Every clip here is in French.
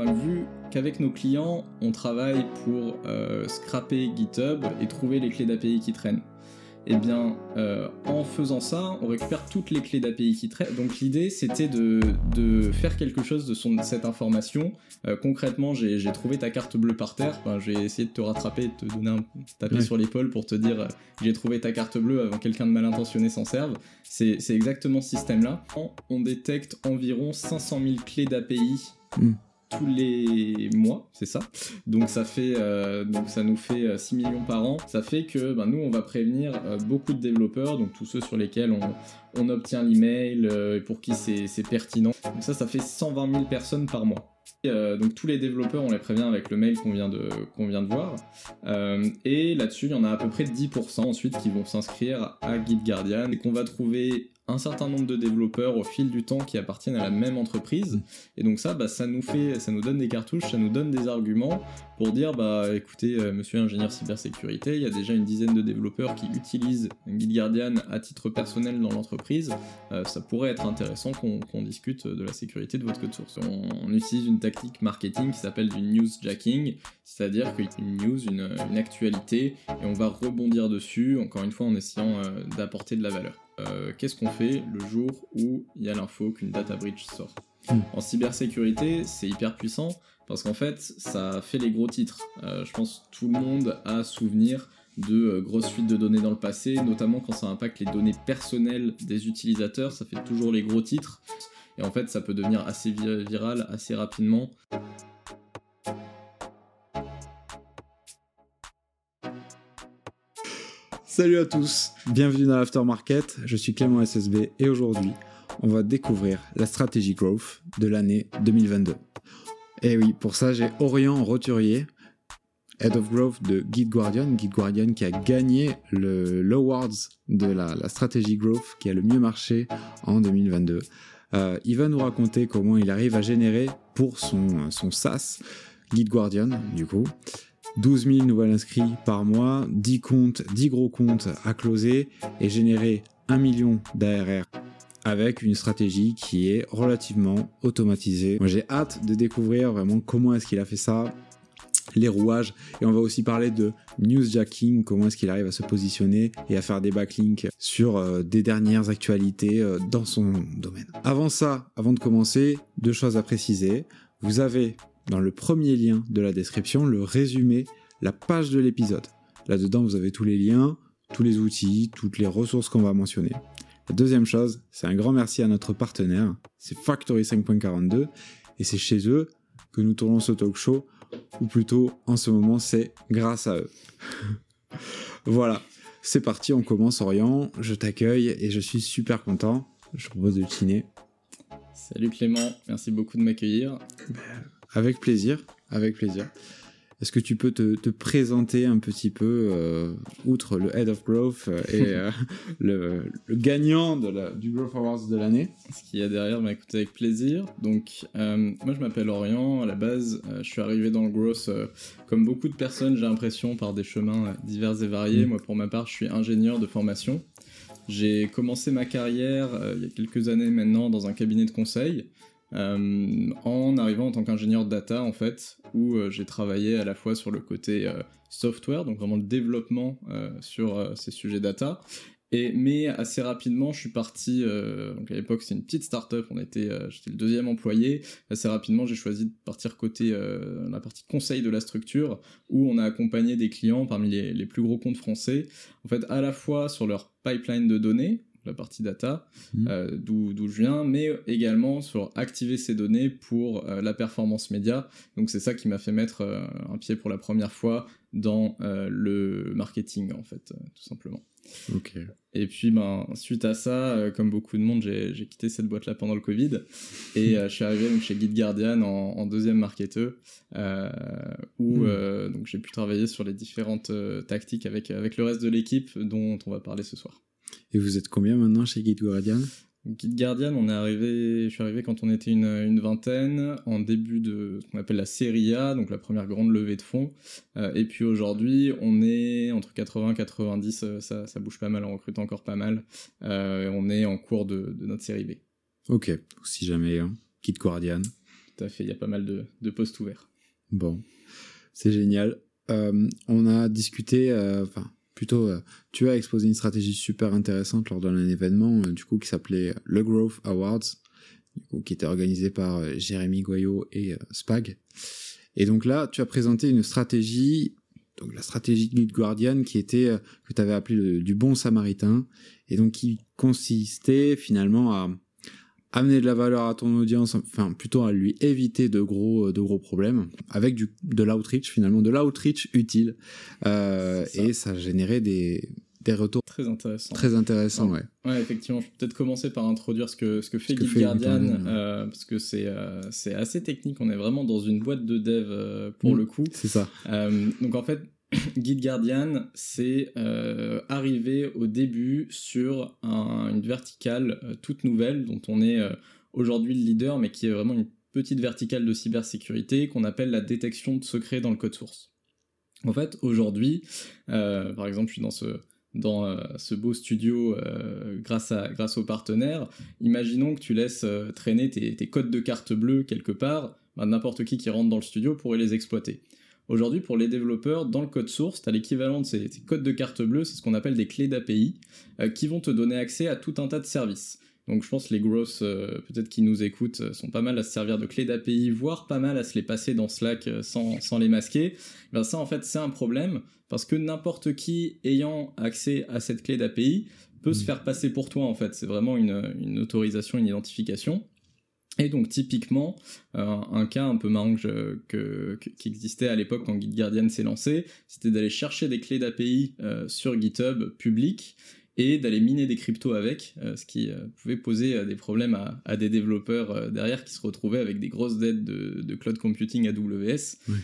Bah, vu qu'avec nos clients, on travaille pour euh, scraper GitHub et trouver les clés d'API qui traînent. Eh bien, euh, en faisant ça, on récupère toutes les clés d'API qui traînent. Donc l'idée, c'était de, faire quelque chose de cette information. Euh, concrètement, j'ai trouvé ta carte bleue par terre. j'ai essayé de te rattraper, de te donner un taper sur l'épaule pour te dire j'ai trouvé ta carte bleue avant quelqu'un de mal intentionné s'en serve. C'est exactement ce système-là. On détecte environ 500 000 clés d'API. Hmm tous les mois, c'est ça. Donc ça fait, euh, donc ça nous fait 6 euh, millions par an. Ça fait que ben, nous, on va prévenir euh, beaucoup de développeurs, donc tous ceux sur lesquels on, on obtient l'email et pour qui c'est pertinent. Donc ça, ça fait 120 000 personnes par mois. donc tous les développeurs, on les prévient avec le mail qu'on vient de, qu'on vient de voir. et là-dessus, il y en a à peu près 10% ensuite qui vont s'inscrire à Guardian et qu'on va trouver un certain nombre de développeurs au fil du temps qui appartiennent à la même entreprise. Et donc ça, bah, ça nous fait, ça nous donne des cartouches, ça nous donne des arguments pour dire, bah écoutez, euh, monsieur ingénieur cybersécurité, il y a déjà une dizaine de développeurs qui utilisent Guardian à titre personnel dans l'entreprise. Euh, ça pourrait être intéressant qu'on discute de la sécurité de votre code source. On, utilise une tactique marketing qui s'appelle du newsjacking, c'est-à-dire qu'une news, une, une, actualité, et on va rebondir dessus, encore une fois en essayant euh, d'apporter de la valeur. Euh, qu'est-ce qu'on fait le jour où il y a l'info qu'une data breach sort hmm. En cybersécurité, c'est hyper puissant parce qu'en fait, ça fait les gros titres. Euh, je pense que tout le monde a souvenir de euh, grosses fuites de données dans le passé, notamment quand ça impacte les données personnelles des utilisateurs, ça fait toujours les gros titres. Et en fait, ça peut devenir assez viral assez rapidement. Salut à tous, bienvenue dans l'Aftermarket, je suis Clément SSB et aujourd'hui on va découvrir la stratégie growth de l'année 2022. Et oui, pour ça j'ai Orient Roturier, Head of Growth de Guide Guardian, Guide Guardian qui a gagné le l'Awards de la, stratégie growth qui a le mieux marché en 2022. Euh, il va nous raconter comment il arrive à générer pour son, son SaaS, Guide Guardian du coup, 12 000 nouveaux inscrits par mois, 10 comptes, 10 gros comptes à closer et générer 1 million d'ARR avec une stratégie qui est relativement automatisée. Moi j'ai hâte de découvrir vraiment comment est-ce qu'il a fait ça, les rouages et on va aussi parler de newsjacking, comment est-ce qu'il arrive à se positionner et à faire des backlinks sur euh, des dernières actualités euh, dans son domaine. Avant ça, avant de commencer, deux choses à préciser. Vous avez dans le premier lien de la description le résumé, la page de l'épisode. Là-dedans, vous avez tous les liens, tous les outils, toutes les ressources qu'on va mentionner. La deuxième chose, c'est un grand merci à notre partenaire, c'est Factory 5.42, et c'est chez eux que nous tournons ce talk show, ou plutôt en ce moment c'est grâce à eux. voilà, c'est parti, on commence Orient, je t'accueille et je suis super content. Je propose de le Salut Clément, merci beaucoup de m'accueillir. Avec plaisir, avec plaisir. Est-ce que tu peux te, présenter un petit peu, euh, outre le Head of Growth euh, et euh, le, gagnant de la, du Growth Awards de l'année? Ce qu'il y a derrière, bah, écoutez, avec plaisir. Donc, moi, je m'appelle Orient. À la base, je suis arrivé dans le Growth, comme beaucoup de personnes, j'ai l'impression, par des chemins divers et variés. Mm. Moi, pour ma part, je suis ingénieur de formation. J'ai commencé ma carrière il y a quelques années maintenant dans un cabinet de conseil. Euh, en arrivant en tant qu'ingénieur data en fait, où euh, j'ai travaillé à la fois sur le côté euh, software, donc vraiment le développement sur ces sujets data, et, mais assez rapidement, je suis parti. à l'époque, c'était une petite start-up. On était, j'étais le deuxième employé. Assez rapidement, j'ai choisi de partir côté la partie conseil de la structure, où on a accompagné des clients parmi les, les, plus gros comptes français. En fait, à la fois sur leur pipeline de données, la partie data, mhm. euh, d'où je viens, mais également sur activer ces données pour euh, la performance média. Donc c'est ça qui m'a fait mettre euh, un pied pour la première fois dans le marketing, en fait, tout simplement. Et puis, ben, suite à ça, comme beaucoup de monde, j'ai quitté cette boîte-là pendant le Covid. Et je suis arrivé donc, chez Guide Guardian en, deuxième marketeur, où hmm. donc j'ai pu travailler sur les différentes tactiques avec, avec le reste de l'équipe dont on va parler ce soir. Et vous êtes combien maintenant chez Guide Guardian? Guide Guardian, on est arrivé, je suis arrivé quand on était une, vingtaine, en début de ce qu'on appelle la série A, donc la première grande levée de fonds. Euh, et puis aujourd'hui, on est entre 80 et 90, euh, ça, ça, bouge pas mal, on recrute encore pas mal. Euh, on est en cours de, notre série B. Ok, si jamais, hein. Guide Guardian. tout à fait. Il y a pas mal de, de postes ouverts. Bon, c'est génial. Euh, on a discuté, euh, enfin, plutôt, euh, tu as exposé une stratégie super intéressante lors d'un événement, du coup, qui s'appelait le Growth Awards, du qui était organisé par Jérémy Goyot et Spag. Et donc là, tu as présenté une stratégie, donc la stratégie Guide Guardian, qui était, que tu avais appelé du bon samaritain, et donc qui consistait finalement à amener de la valeur à ton audience, enfin plutôt à lui éviter de gros euh, de gros problèmes avec du de l'outreach finalement, de l'outreach utile euh, et ça générait des des retours très intéressants. Très intéressants, ouais. Ouais, effectivement. Je peux peut-être commencer par introduire ce que ce que fait Guide Guardian, euh, parce que c'est euh, c'est assez technique. On est vraiment dans une boîte de dev pour Mm, le coup. C'est ça. Donc en fait, Guide Guardian, c'est euh, arrivé au début sur un- une verticale euh, toute nouvelle dont on est euh, aujourd'hui le leader, mais qui est vraiment une petite verticale de cybersécurité qu'on appelle la détection de secrets dans le code source. En fait, aujourd'hui, par exemple, je suis dans ce beau studio grâce aux partenaires. Imaginons que tu laisses traîner tes, tes codes de carte bleue quelque part, bah, n'importe qui qui rentre dans le studio pourrait les exploiter. Aujourd'hui, pour les développeurs, dans le code source, tu as l'équivalent de ces, ces codes de carte bleue, c'est ce qu'on appelle des clés d'API, euh, qui vont te donner accès à tout un tas de services. Donc je pense que les grosses, euh, peut-être qui nous écoutent, euh, sont pas mal à se servir de clés d'API, voire pas mal à se les passer dans Slack sans, sans les masquer. Ben ça, en fait, c'est un problème, parce que n'importe qui ayant accès à cette clé d'API peut se Mm. faire passer pour toi, en fait. C'est vraiment une, une autorisation, une identification. Et donc typiquement, euh, un cas un peu marrant qui existait à l'époque quand Git Guardian s'est lancé, c'était d'aller chercher des clés d'API euh, sur GitHub public et d'aller miner des cryptos avec, euh, ce qui euh, pouvait poser euh, des problèmes à, à des développeurs derrière qui se retrouvaient avec des grosses dettes de, de cloud computing AWS. Oui.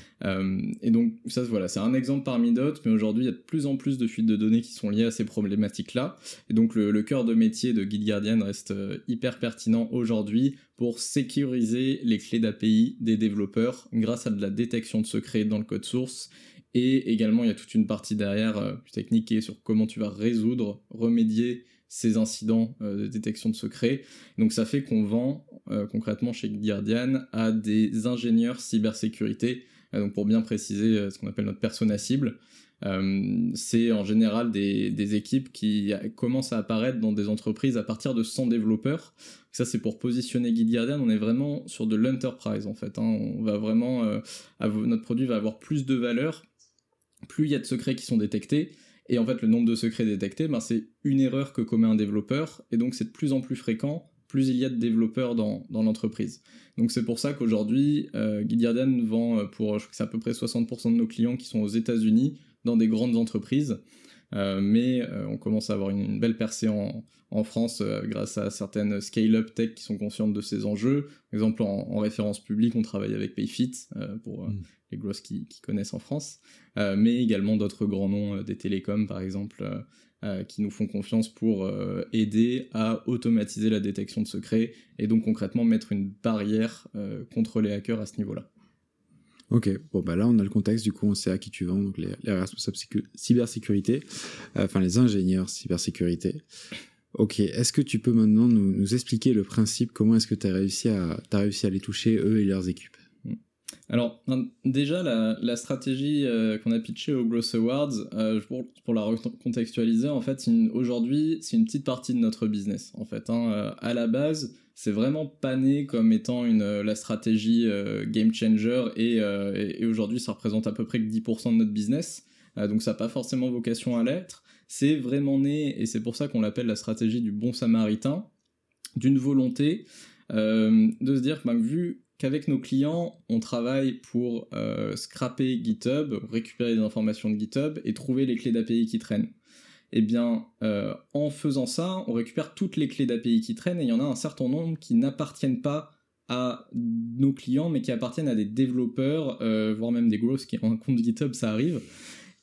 Et donc ça, voilà, c'est un exemple parmi d'autres, mais aujourd'hui il y a de plus en plus de fuites de données qui sont liées à ces problématiques-là. Et donc le, le cœur de métier de Git Guardian reste hyper pertinent aujourd'hui pour sécuriser les clés d'API des développeurs grâce à de la détection de secrets dans le code source. Et également, il y a toute une partie derrière euh, technique qui est sur comment tu vas résoudre, remédier ces incidents euh, de détection de secrets. Donc ça fait qu'on vend euh, concrètement chez Guardian à des ingénieurs cybersécurité. Euh, donc pour bien préciser ce qu'on appelle notre persona cible, c'est en général des, équipes qui commencent à apparaître dans des entreprises à partir de 100 développeurs. Ça, c'est pour positionner Guardian. On est vraiment sur de l'enterprise, en fait. hein. On va vraiment, notre produit va avoir plus de valeur plus il y a de secrets qui sont détectés. Et en fait, le nombre de secrets détectés, ben, c'est une erreur que commet un développeur. Et donc, c'est de plus en plus fréquent, plus il y a de développeurs dans, dans l'entreprise. Donc, c'est pour ça qu'aujourd'hui, euh, vend euh, pour, je crois que c'est à peu près 60% de nos clients qui sont aux États-Unis, dans des grandes entreprises. Euh, mais euh, on commence à avoir une, belle percée en, en France grâce à certaines scale-up tech qui sont conscientes de ces enjeux. Par exemple, en, en référence publique, on travaille avec Payfit pour Mm. Les grosses qui, connaissent en France, Euh, mais également d'autres grands noms euh, des télécoms, par exemple, euh, qui nous font confiance pour aider à automatiser la détection de secrets et donc concrètement mettre une barrière contre les hackers à ce niveau-là. Ok, bon bah là on a le contexte, du coup on sait à qui tu vends, donc les, les responsables sécu- cybersécurité, enfin les ingénieurs cybersécurité. Ok, est-ce que tu peux maintenant nous, expliquer le principe, comment est-ce que tu as as réussi à les toucher eux et leurs équipes? Alors, déjà, la, stratégie euh, qu'on a pitchée au Growth Awards, euh, pour, la recontextualiser, en fait, aujourd'hui, c'est une petite partie de notre business. En fait, hein. Euh, à la base, c'est vraiment pas né comme étant une, la stratégie game changer, et, aujourd'hui, ça représente à peu près que 10% de notre business. Donc, ça n'a pas forcément vocation à l'être. C'est vraiment né, et c'est pour ça qu'on l'appelle la stratégie du bon samaritain, d'une volonté de se dire ben, vu qu'avec nos clients, on travaille pour euh, scraper GitHub, récupérer des informations de GitHub et trouver les clés d'API qui traînent. Eh bien, euh, en faisant ça, on récupère toutes les clés d'API qui traînent et il y en a un certain nombre qui n'appartiennent pas à nos clients, mais qui appartiennent à des développeurs, euh, voire même des grosses qui ont un compte GitHub, ça arrive.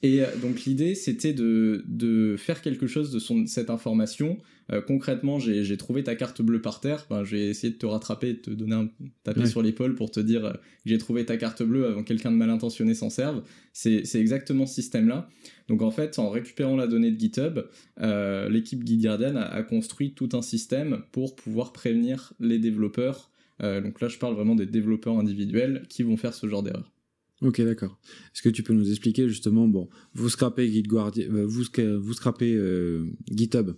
Et euh, donc l'idée, c'était de, de faire quelque chose de son, cette information. Euh, concrètement, j'ai trouvé ta carte bleue par terre. Ben, j'ai essayé de te rattraper, de te donner un taper Ouais. sur l'épaule pour te dire euh, que j'ai trouvé ta carte bleue avant que quelqu'un de mal intentionné s'en serve. C'est exactement ce système-là. Donc en fait, en récupérant la donnée de GitHub, euh, l'équipe Git Guardian a, a construit tout un système pour pouvoir prévenir les développeurs donc là, je parle vraiment des développeurs individuels qui vont faire ce genre d'erreur. Ok, d'accord. Est-ce que tu peux nous expliquer justement, bon, vous scrapez euh, vous, vous scrapez euh, GitHub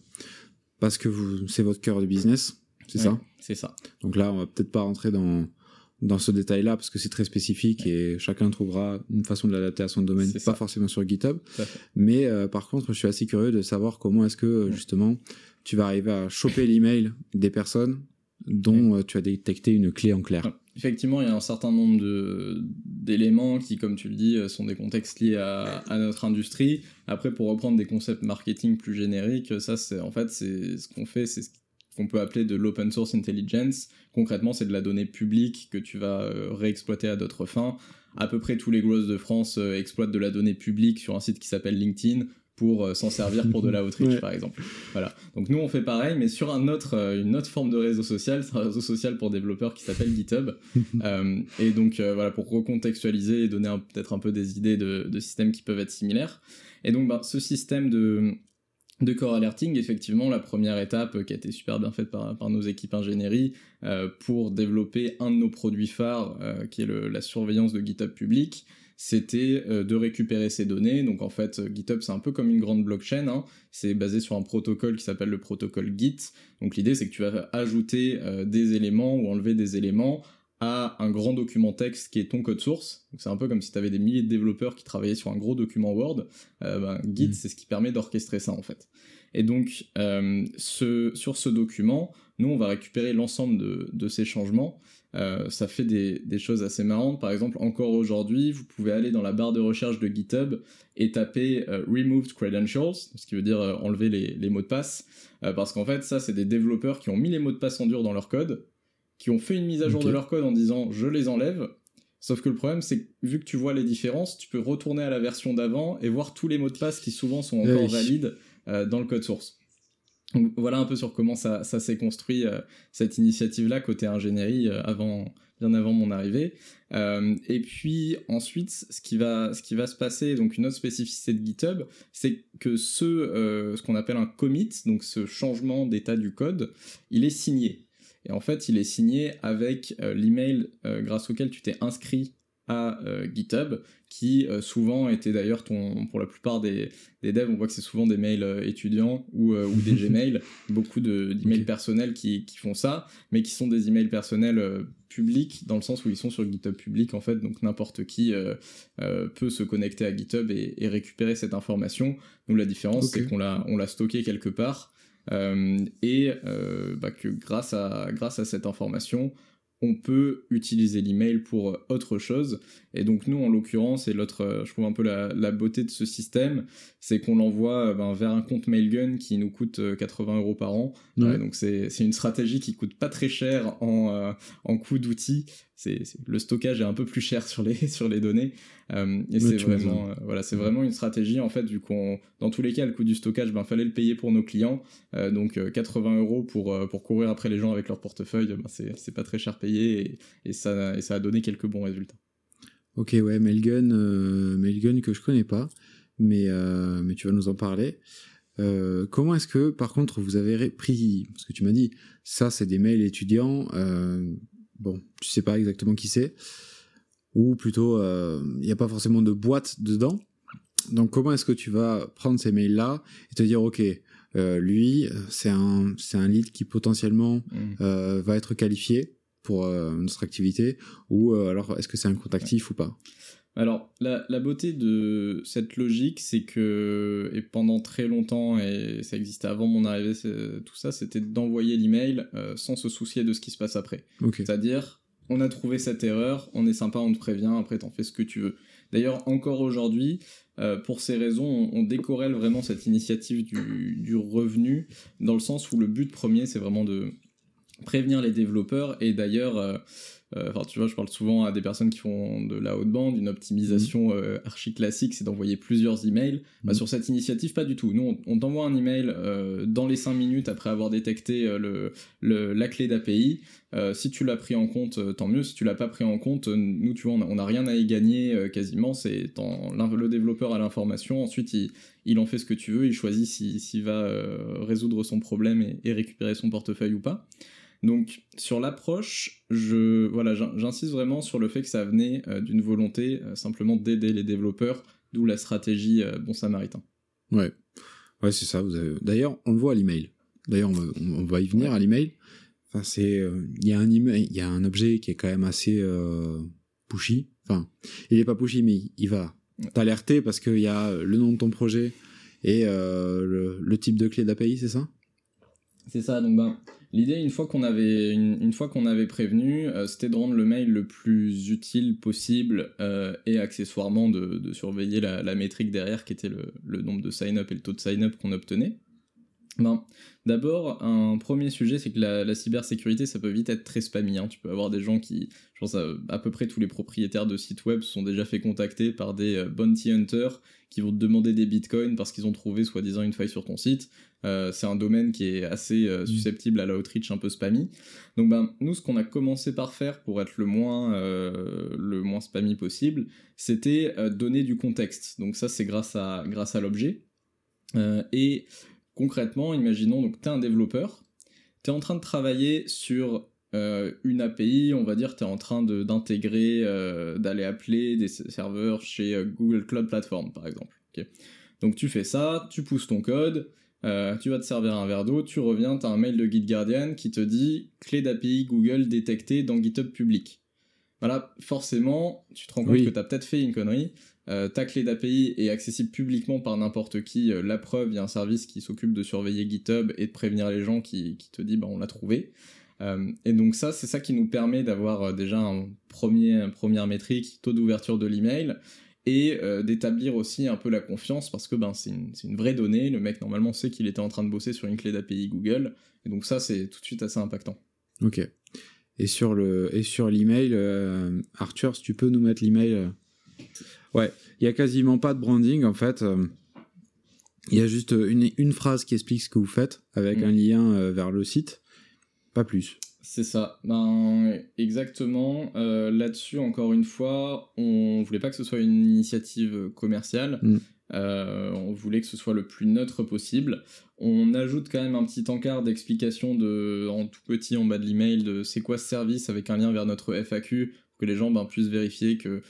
parce que vous, c'est votre cœur de business, c'est ça? C'est ça. Donc là, on va peut-être pas rentrer dans dans ce détail-là parce que c'est très spécifique et chacun trouvera une façon de l'adapter à son domaine, pas forcément sur GitHub. Mais euh, par contre, je suis assez curieux de savoir comment est-ce que justement tu vas arriver à choper l'email des personnes dont tu as détecté une clé en clair effectivement, il y a un certain nombre d'éléments qui, comme tu le dis, sont des contextes liés à, notre industrie. Après, pour reprendre des concepts marketing plus génériques, ça, c'est en fait, c'est ce qu'on fait, c'est ce qu'on peut appeler de l'open source intelligence. Concrètement, c'est de la donnée publique que tu vas euh, réexploiter à d'autres fins. À peu près tous les grosses de France euh, exploitent de la donnée publique sur un site qui s'appelle LinkedIn pour euh, s'en servir pour de la outreach par exemple. Voilà. Donc nous on fait pareil mais sur un autre, euh, une autre forme de réseau social, c'est un réseau social pour développeurs qui s'appelle GitHub. Euh, et donc voilà pour recontextualiser et donner peut-être un peu des idées de, de, systèmes qui peuvent être similaires. Et donc ben, ce système de de core alerting, effectivement, la première étape qui a été super bien faite par, par nos équipes ingénierie pour développer un de nos produits phares, qui est le, la surveillance de GitHub public, c'était euh, de récupérer ces données. Donc en fait, GitHub, c'est un peu comme une grande blockchain. Hein. C'est basé sur un protocole qui s'appelle le protocole Git. Donc l'idée, c'est que tu vas ajouter euh, des éléments ou enlever des éléments à un grand document texte qui est ton code source. C'est un peu comme si tu avais des milliers de développeurs qui travaillaient sur un gros document Word. Euh, ben, Git, mm. c'est ce qui permet d'orchestrer ça en fait. Et donc, ce, sur ce document, nous, on va récupérer l'ensemble de, de, ces changements euh, ça fait des, choses assez marrantes. Par exemple, encore aujourd'hui, vous pouvez aller dans la barre de recherche de GitHub et taper euh, Removed Credentials, ce qui veut dire euh, enlever les, mots de passe, parce qu'en fait, ça, c'est des développeurs qui ont mis les mots de passe en dur dans leur code, qui ont fait une mise à jour de leur code en disant je les enlève. Sauf que le problème, c'est que vu que tu vois les différences, tu peux retourner à la version d'avant et voir tous les mots de passe qui souvent sont encore valides dans le code source voilà un peu sur comment ça, s'est construit euh, cette initiative-là côté ingénierie euh, avant, bien avant mon arrivée. Euh, et puis ensuite, ce qui va, ce qui va se passer, donc une autre spécificité de GitHub, c'est que ce, ce qu'on appelle un commit, donc ce changement d'état du code, il est signé. Et en fait, il est signé avec l'email grâce auquel tu t'es inscrit à euh, GitHub, qui euh, souvent était d'ailleurs ton, pour la plupart des, des devs, on voit que c'est souvent des mails euh, étudiants ou, ou des Gmail, beaucoup d'emails personnels qui, qui, font ça, mais qui sont des emails personnels publics dans le sens où ils sont sur GitHub public en fait, donc n'importe qui peut se connecter à GitHub et, et, récupérer cette information. Donc la différence c'est qu'on l'a on l'a stocké quelque part et bah, que grâce à grâce à cette information on peut utiliser l'email pour euh, autre chose. Et donc nous, en l'occurrence, et l'autre, euh, je trouve un peu la, beauté de ce système, c'est qu'on l'envoie euh, ben, vers un compte Mailgun qui nous coûte 80 euros par an. donc c'est une stratégie qui coûte pas très cher en, en coût d'outils c'est le stockage est un peu plus cher sur les sur les données. Euh, et c'est vraiment euh, voilà c'est vraiment une stratégie en fait vu qu'on dans tous les cas le coût du stockage ben fallait le payer pour nos clients. Euh, donc 80 euros pour pour courir après les gens avec leur portefeuille ben, c'est pas très cher payé et, ça et ça a donné quelques bons résultats. Ok ouais Melgun Melgun que je connais pas mais mais tu vas nous en parler. Comment est-ce que, par contre, vous avez pris, parce que tu m'as dit, ça c'est des mails étudiants, bon, tu sais pas exactement qui c'est, ou plutôt, euh, il n'y a pas forcément de boîte dedans. Donc comment est-ce que tu vas prendre ces mails-là et te dire, ok, euh, lui, c'est un, c'est un lead qui potentiellement mmh. euh, va être qualifié pour notre activité, ou alors est-ce que c'est un compte actif ou pas? Alors, la, la, beauté de cette logique, c'est que, et pendant très longtemps, et ça existait avant mon arrivée, tout ça, c'était d'envoyer l'email euh, sans se soucier de ce qui se passe après. C'est-à-dire, on a trouvé cette erreur, on est sympa, on te prévient, après t'en fais ce que tu veux. D'ailleurs, encore aujourd'hui, euh, pour ces raisons, on, on, décorrèle vraiment cette initiative du, du, revenu, dans le sens où le but premier, c'est vraiment de prévenir les développeurs, et d'ailleurs... Euh, enfin, tu vois, je parle souvent à des personnes qui font de la haute bande, une optimisation mhm. euh, archi classique, c'est d'envoyer plusieurs emails. Bah, mhm. sur cette initiative, pas du tout. Nous, on, t'envoie un email euh, dans les 5 minutes après avoir détecté le, la clé d'API. si tu l'as pris en compte, tant mieux. Si tu l'as pas pris en compte, nous, tu vois, on n'a rien à y gagner quasiment. C'est le développeur a l'information. Ensuite, il, il, en fait ce que tu veux. Il choisit s'il va résoudre son problème et, et récupérer son portefeuille ou pas. Donc sur l'approche, je voilà, j'insiste vraiment sur le fait que ça venait d'une volonté simplement d'aider les développeurs, d'où la stratégie Bon Samaritain. Ouais, ouais, c'est ça. Vous avez... D'ailleurs, on le voit à l'email. D'ailleurs, on, va y venir à l'email. Enfin, c'est, il y a un email, il y a un objet qui est quand même assez pushy. Enfin, il est pas pushy, mais il va t'alerter parce qu'il y a le nom de ton projet et euh, le, type de clé d'API, c'est ça? C'est ça. Donc ben, l'idée, une fois qu'on avait prévenu, euh, c'était de rendre le mail le plus utile possible euh, et accessoirement de, surveiller la, métrique derrière, qui était le, le nombre de sign-up et le taux de sign-up qu'on obtenait. Ben, D'abord, un premier sujet, c'est que la, cybersécurité, ça peut vite être très spammy. Hein. Tu peux avoir des gens qui, je pense à, peu près tous les propriétaires de sites web sont déjà fait contacter par des euh, bounty hunters qui vont te demander des bitcoins parce qu'ils ont trouvé soi-disant une faille sur ton site. Euh, c'est un domaine qui est assez euh, mmh. susceptible à la outreach un peu spammy. Donc ben, nous, ce qu'on a commencé par faire pour être le moins, le moins spammy possible, c'était donner du contexte. Donc ça, c'est grâce à, grâce à l'objet. et Concrètement, imaginons donc tu es un développeur, tu es en train de travailler sur euh, une API, on va dire tu es en train d'intégrer, euh, d'aller appeler des serveurs chez euh, Google Cloud Platform par exemple. Donc tu fais ça, tu pousses ton code, tu vas te servir un verre d'eau, tu reviens, tu as un mail de GitGuardian qui te dit clé d'API Google détectée dans GitHub public. Voilà, forcément, tu te rends compte que tu as peut-être fait une connerie, euh, ta clé d'API est accessible publiquement par n'importe qui. Euh, la preuve, il y a un service qui s'occupe de surveiller GitHub et de prévenir les gens qui, te dit bah, on l'a trouvé. Euh, et donc ça, c'est ça qui nous permet d'avoir déjà un premier, première métrique, taux d'ouverture de l'email, et d'établir aussi un peu la confiance parce que ben, c'est une, vraie donnée. Le mec normalement sait qu'il était en train de bosser sur une clé d'API Google, et donc ça c'est tout de suite assez impactant. Ok. Et sur le et sur l'email, Arthur, si tu peux nous mettre l'email. Ouais, il y a quasiment pas de branding en fait. Euh, il y a juste une, une, phrase qui explique ce que vous faites avec mm. un lien euh, vers le site, pas plus. C'est ça. Ben, exactement. Euh, là-dessus, encore une fois, on voulait pas que ce soit une initiative commerciale. Mm. on voulait que ce soit le plus neutre possible. On ajoute quand même un petit encart d'explication de, en tout petit en bas de l'email de c'est quoi ce service avec un lien vers notre FAQ pour que les gens ben, puissent vérifier que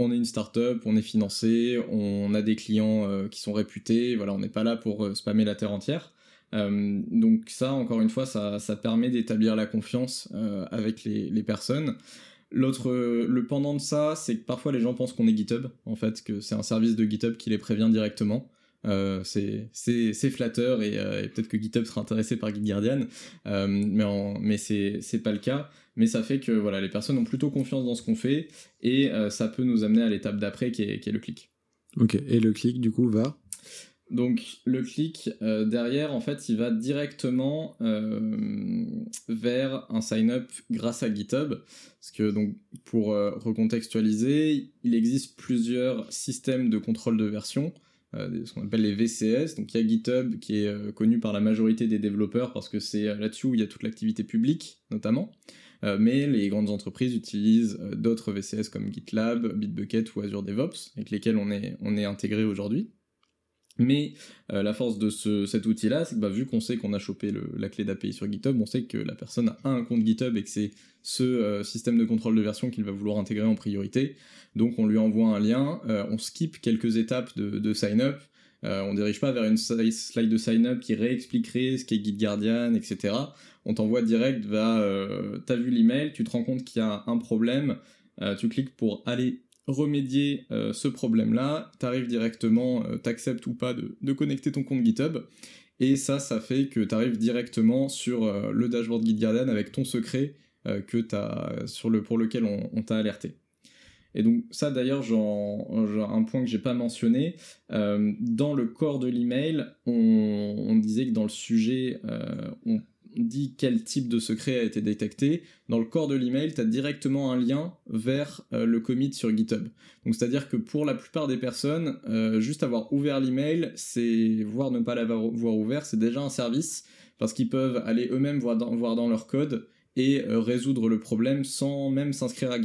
on est une start-up, on est financé, on a des clients euh, qui sont réputés, on n'est pas là pour euh, spammer la terre entière. Euh, donc ça, encore une fois, ça, permet d'établir la confiance avec les, personnes. L'autre, le pendant de ça, c'est que parfois les gens pensent qu'on est GitHub, en fait, que c'est un service de GitHub qui les prévient directement. C'est flatteur et, peut-être que GitHub sera intéressé par GitGuardian, mais, mais c'est pas le cas. Mais ça fait que voilà, les personnes ont plutôt confiance dans ce qu'on fait et euh, ça peut nous amener à l'étape d'après qui est, le clic. Ok, et le clic du coup va? Donc le clic euh, derrière, en fait, il va directement euh, vers un sign-up grâce à GitHub. Parce que donc pour recontextualiser, il existe plusieurs systèmes de contrôle de version, ce qu'on appelle les VCS. Donc il y a GitHub qui est connu par la majorité des développeurs parce que c'est là-dessus où il y a toute l'activité publique notamment. Euh, mais les grandes entreprises utilisent euh, d'autres VCS comme GitLab, Bitbucket ou Azure DevOps, avec lesquels on est intégré aujourd'hui. Mais euh, la force de ce, cet outil-là, c'est que bah, vu qu'on sait qu'on a chopé la clé d'API sur GitHub, on sait que la personne a un compte GitHub et que c'est ce système de contrôle de version qu'il va vouloir intégrer en priorité. Donc on lui envoie un lien, on skip quelques étapes de, sign-up, on dirige pas vers une slide de sign-up qui réexpliquerait ce qu'est GitGuardian, etc on t'envoie direct, euh, t'as vu l'email, tu te rends compte qu'il y a un problème, euh, tu cliques pour aller remédier euh, ce problème-là, t'arrives directement, t'acceptes ou pas de, connecter ton compte GitHub, et ça, ça fait que t'arrives directement sur le dashboard GitGuardian avec ton secret que sur le, pour lequel on, t'a alerté. Et donc ça d'ailleurs, un point que j'ai pas mentionné, dans le corps de l'email, on, on, disait que dans le sujet, on dit quel type de secret a été détecté, dans le corps de l'email, tu as directement un lien vers euh, le commit sur GitHub. Donc c'est-à-dire que pour la plupart des personnes, euh, juste avoir ouvert l'email, c'est voire ne pas l'avoir ouvert, c'est déjà un service parce qu'ils peuvent aller eux-mêmes voir dans, leur code et euh, résoudre le problème sans même s'inscrire à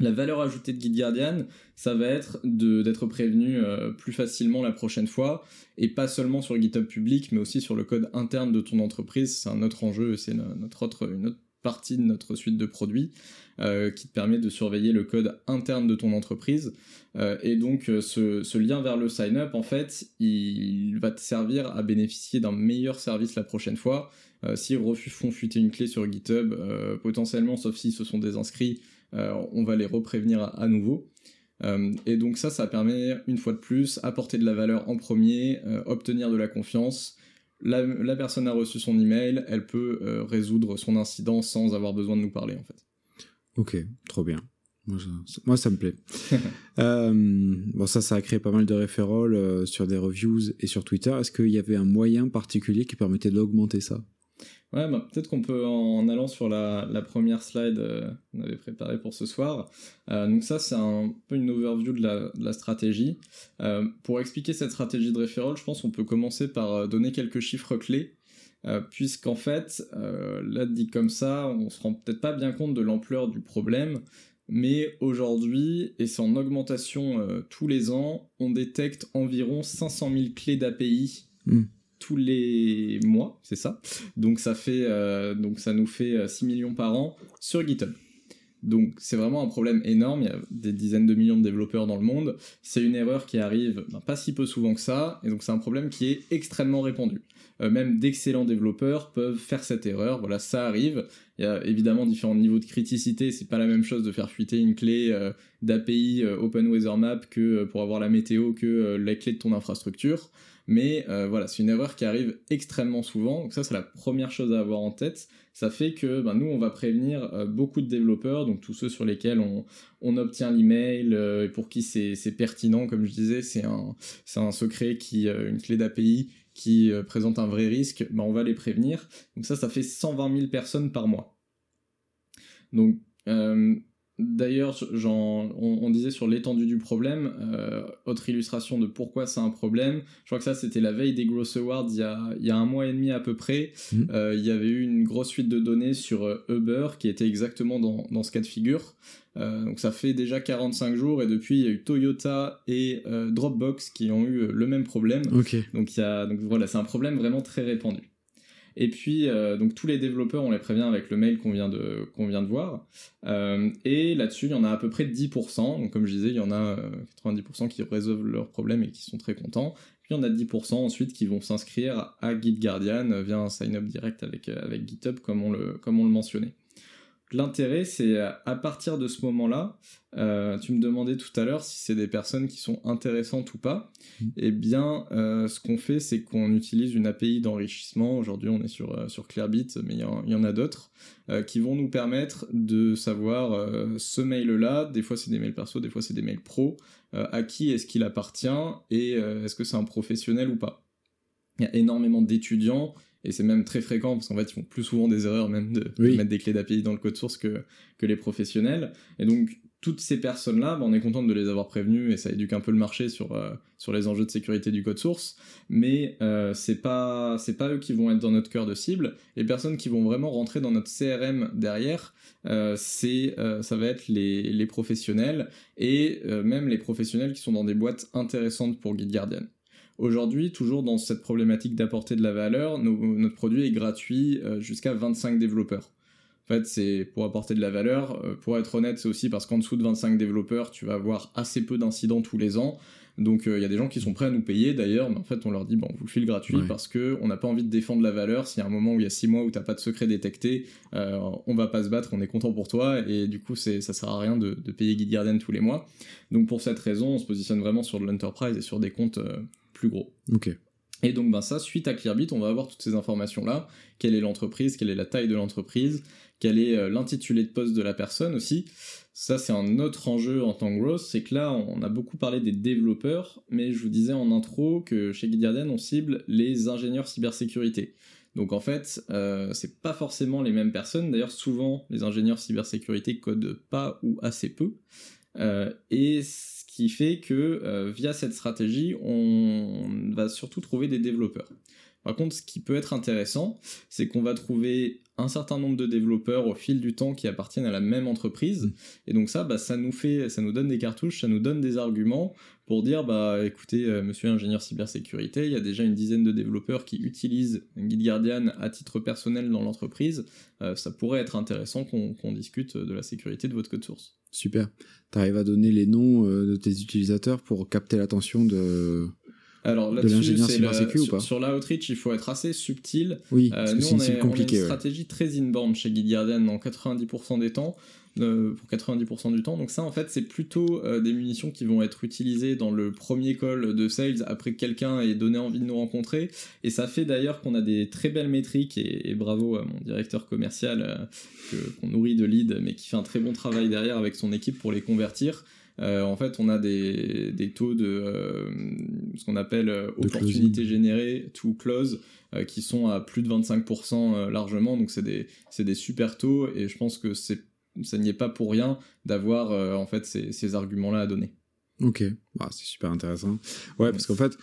La valeur ajoutée de GitGuardian, ça va être d'être prévenu euh, plus facilement la prochaine fois, et pas seulement sur GitHub public, mais aussi sur le code interne de ton entreprise. C'est un autre enjeu, c'est une autre partie de notre suite de produits euh, qui te permet de surveiller le code interne de ton entreprise. Euh, et donc ce, ce, lien vers le sign-up, en fait, il va te servir à bénéficier d'un meilleur service la prochaine fois. S'ils font fuiter une clé sur GitHub, potentiellement, sauf s'ils se sont désinscrits, euh, on va les reprévenir à, nouveau. Euh, et donc ça, ça permet une fois de plus apporter de la valeur en premier, euh, obtenir de la confiance. La, personne a reçu son email, elle peut résoudre son incident sans avoir besoin de nous parler en fait. Ok, trop bien. Moi ça, me plaît. bon, ça, ça a créé pas mal de référoles sur des reviews et sur Twitter. Est-ce qu'il y avait un moyen particulier qui permettait d'augmenter ça? Ouais, bah, peut-être qu'on peut, en, allant sur la, première slide euh, qu'on avait préparée pour ce soir. Euh, donc ça, c'est un peu une overview de la, stratégie. Euh, pour expliquer cette stratégie de référol, je pense qu'on peut commencer par donner quelques chiffres clés. puisqu'en fait, là dit comme ça, on se rend peut-être pas bien compte de l'ampleur du problème, mais aujourd'hui, et c'est en augmentation tous les ans, on détecte environ 500 000 clés d'API hmm tous les mois, c'est ça. Donc ça fait euh, donc ça nous fait 6 euh, millions par an sur GitHub. Donc c'est vraiment un problème énorme, il y a des dizaines de millions de développeurs dans le monde, c'est une erreur qui arrive ben, pas si peu souvent que ça, et donc c'est un problème qui est extrêmement répandu. Euh, même d'excellents développeurs peuvent faire cette erreur, voilà, ça arrive. Il y a évidemment différents niveaux de criticité, c'est pas la même chose de faire fuiter une clé d'API Open Weather Map que pour avoir la météo que la clé de ton infrastructure. Mais euh, voilà, c'est une erreur qui arrive extrêmement souvent. Donc ça, c'est la première chose à avoir en tête. Ça fait que ben, nous, on va prévenir euh, beaucoup de développeurs, donc tous ceux sur lesquels on, obtient l'email euh, et pour qui c'est pertinent, comme je disais, c'est un, secret qui, une clé d'API qui présente un vrai risque, ben, on va les prévenir. Donc ça, ça fait 120 000 personnes par mois. Donc D'ailleurs, on, disait sur l'étendue du problème, euh, autre illustration de pourquoi c'est un problème. Je crois que ça, c'était la veille des Gross Awards il y a, un mois et demi à peu près. Mhm. Euh, il y avait eu une grosse suite de données sur euh, Uber qui était exactement dans, ce cas de figure. donc ça fait déjà 45 jours et depuis il y a eu Toyota et Dropbox qui ont eu le même problème. Donc, donc voilà, c'est un problème vraiment très répandu. Et puis, euh, donc tous les développeurs, on les prévient avec le mail qu'on vient de, voir. Euh, et là-dessus, il y en a à peu près 10%. Donc, comme je disais, il y en a 90% euh, qui résolvent leurs problèmes et qui sont très contents. Puis, en a 10% ensuite qui vont s'inscrire à GitGuardian via un sign-up direct avec, GitHub, on comme on le mentionnait. L'intérêt, c'est à partir de ce moment-là, euh, tu me demandais tout à l'heure si c'est des personnes qui sont intéressantes ou pas. Mm. Eh bien, euh, ce qu'on fait, c'est qu'on utilise une API d'enrichissement. Aujourd'hui, on est sur, euh, sur Clearbit, mais il y, en a d'autres qui vont nous permettre de savoir ce mail-là. Des fois, c'est des mails perso, des fois, c'est des mails pro. à qui est-ce qu'il appartient et est-ce que c'est un professionnel ou pas? Il y a énormément d'étudiants et c'est même très fréquent parce qu'en fait ils font plus souvent des erreurs même de, mettre des clés d'API dans le code source que, que les professionnels et donc toutes ces personnes-là, bah, on est content de les avoir prévenues et ça éduque un peu le marché sur, euh, sur les enjeux de sécurité du code source, mais euh, c'est pas c'est pas eux qui vont être dans notre cœur de cible. Les personnes qui vont vraiment rentrer dans notre CRM derrière, euh, c'est euh, ça va être les, les professionnels et même les professionnels qui sont dans des boîtes intéressantes pour GitGuardian. Aujourd'hui, toujours dans cette problématique d'apporter de la valeur, notre produit est gratuit jusqu'à 25 développeurs. En fait, c'est pour apporter de la valeur. Euh, pour être honnête, c'est aussi parce qu'en dessous de 25 développeurs, tu vas avoir assez peu d'incidents tous les ans. Donc il euh, y a des gens qui sont prêts à nous payer d'ailleurs, mais en fait on leur dit bon on vous le file gratuit parce que on n'a pas envie de défendre la valeur. S'il y a un moment où il y a 6 mois où t'as pas de secret détecté, euh, on va pas se battre, on est content pour toi et du coup c'est ça sert à rien de, payer Guide tous les mois. Donc pour cette raison on se positionne vraiment sur de l'enterprise et sur des comptes plus gros. Ok. Et donc ben ça, suite à Clearbit, on va avoir toutes ces informations-là. Quelle est l'entreprise, quelle est la taille de l'entreprise, quel est euh, l'intitulé de poste de la personne aussi. Ça, c'est un autre enjeu en tant que growth, c'est que là, on a beaucoup parlé des développeurs, mais je vous disais en intro que chez GitGuardian, on cible les ingénieurs cybersécurité. Donc en fait, euh, c'est pas forcément les mêmes personnes. D'ailleurs, souvent, les ingénieurs cybersécurité codent pas ou assez peu. Euh, et qui fait que via cette stratégie, on va surtout trouver des développeurs. Par contre, ce qui peut être intéressant, c'est qu'on va trouver un certain nombre de développeurs au fil du temps qui appartiennent à la même entreprise. Mm. Et donc ça, bah, ça nous fait, ça nous donne des cartouches, ça nous donne des arguments pour dire, bah, écoutez, euh, monsieur ingénieur cybersécurité, il y a déjà une dizaine de développeurs qui utilisent Guide Guardian à titre personnel dans l'entreprise. Euh, ça pourrait être intéressant qu'on discute de la sécurité de votre code source. Super. Tu arrives à donner les noms euh, de tes utilisateurs pour capter l'attention de alors là-dessus, sur, sur l'outreach, il faut être assez subtil. Oui, euh, nous, on, est, compliqué, une stratégie très inbound chez Guide Guardian dans 90% des temps, euh, pour 90% du temps. Donc ça, en fait, c'est plutôt euh, des munitions qui vont être utilisées dans le premier call de sales après que quelqu'un ait donné envie de nous rencontrer. Et ça fait d'ailleurs qu'on a des très belles métriques, et, bravo à mon directeur commercial qu'on nourrit de leads, mais qui fait un très bon travail derrière avec son équipe pour les convertir. Euh, en fait, on a des, des taux de euh, ce qu'on appelle euh, opportunité générée to close qui sont à plus de 25% largement. Donc, c'est des, des super taux et je pense que c'est ça n'y est pas pour rien d'avoir en fait ces, ces arguments-là à donner. Ok, bah, c'est super intéressant. Ouais, parce qu'en fait,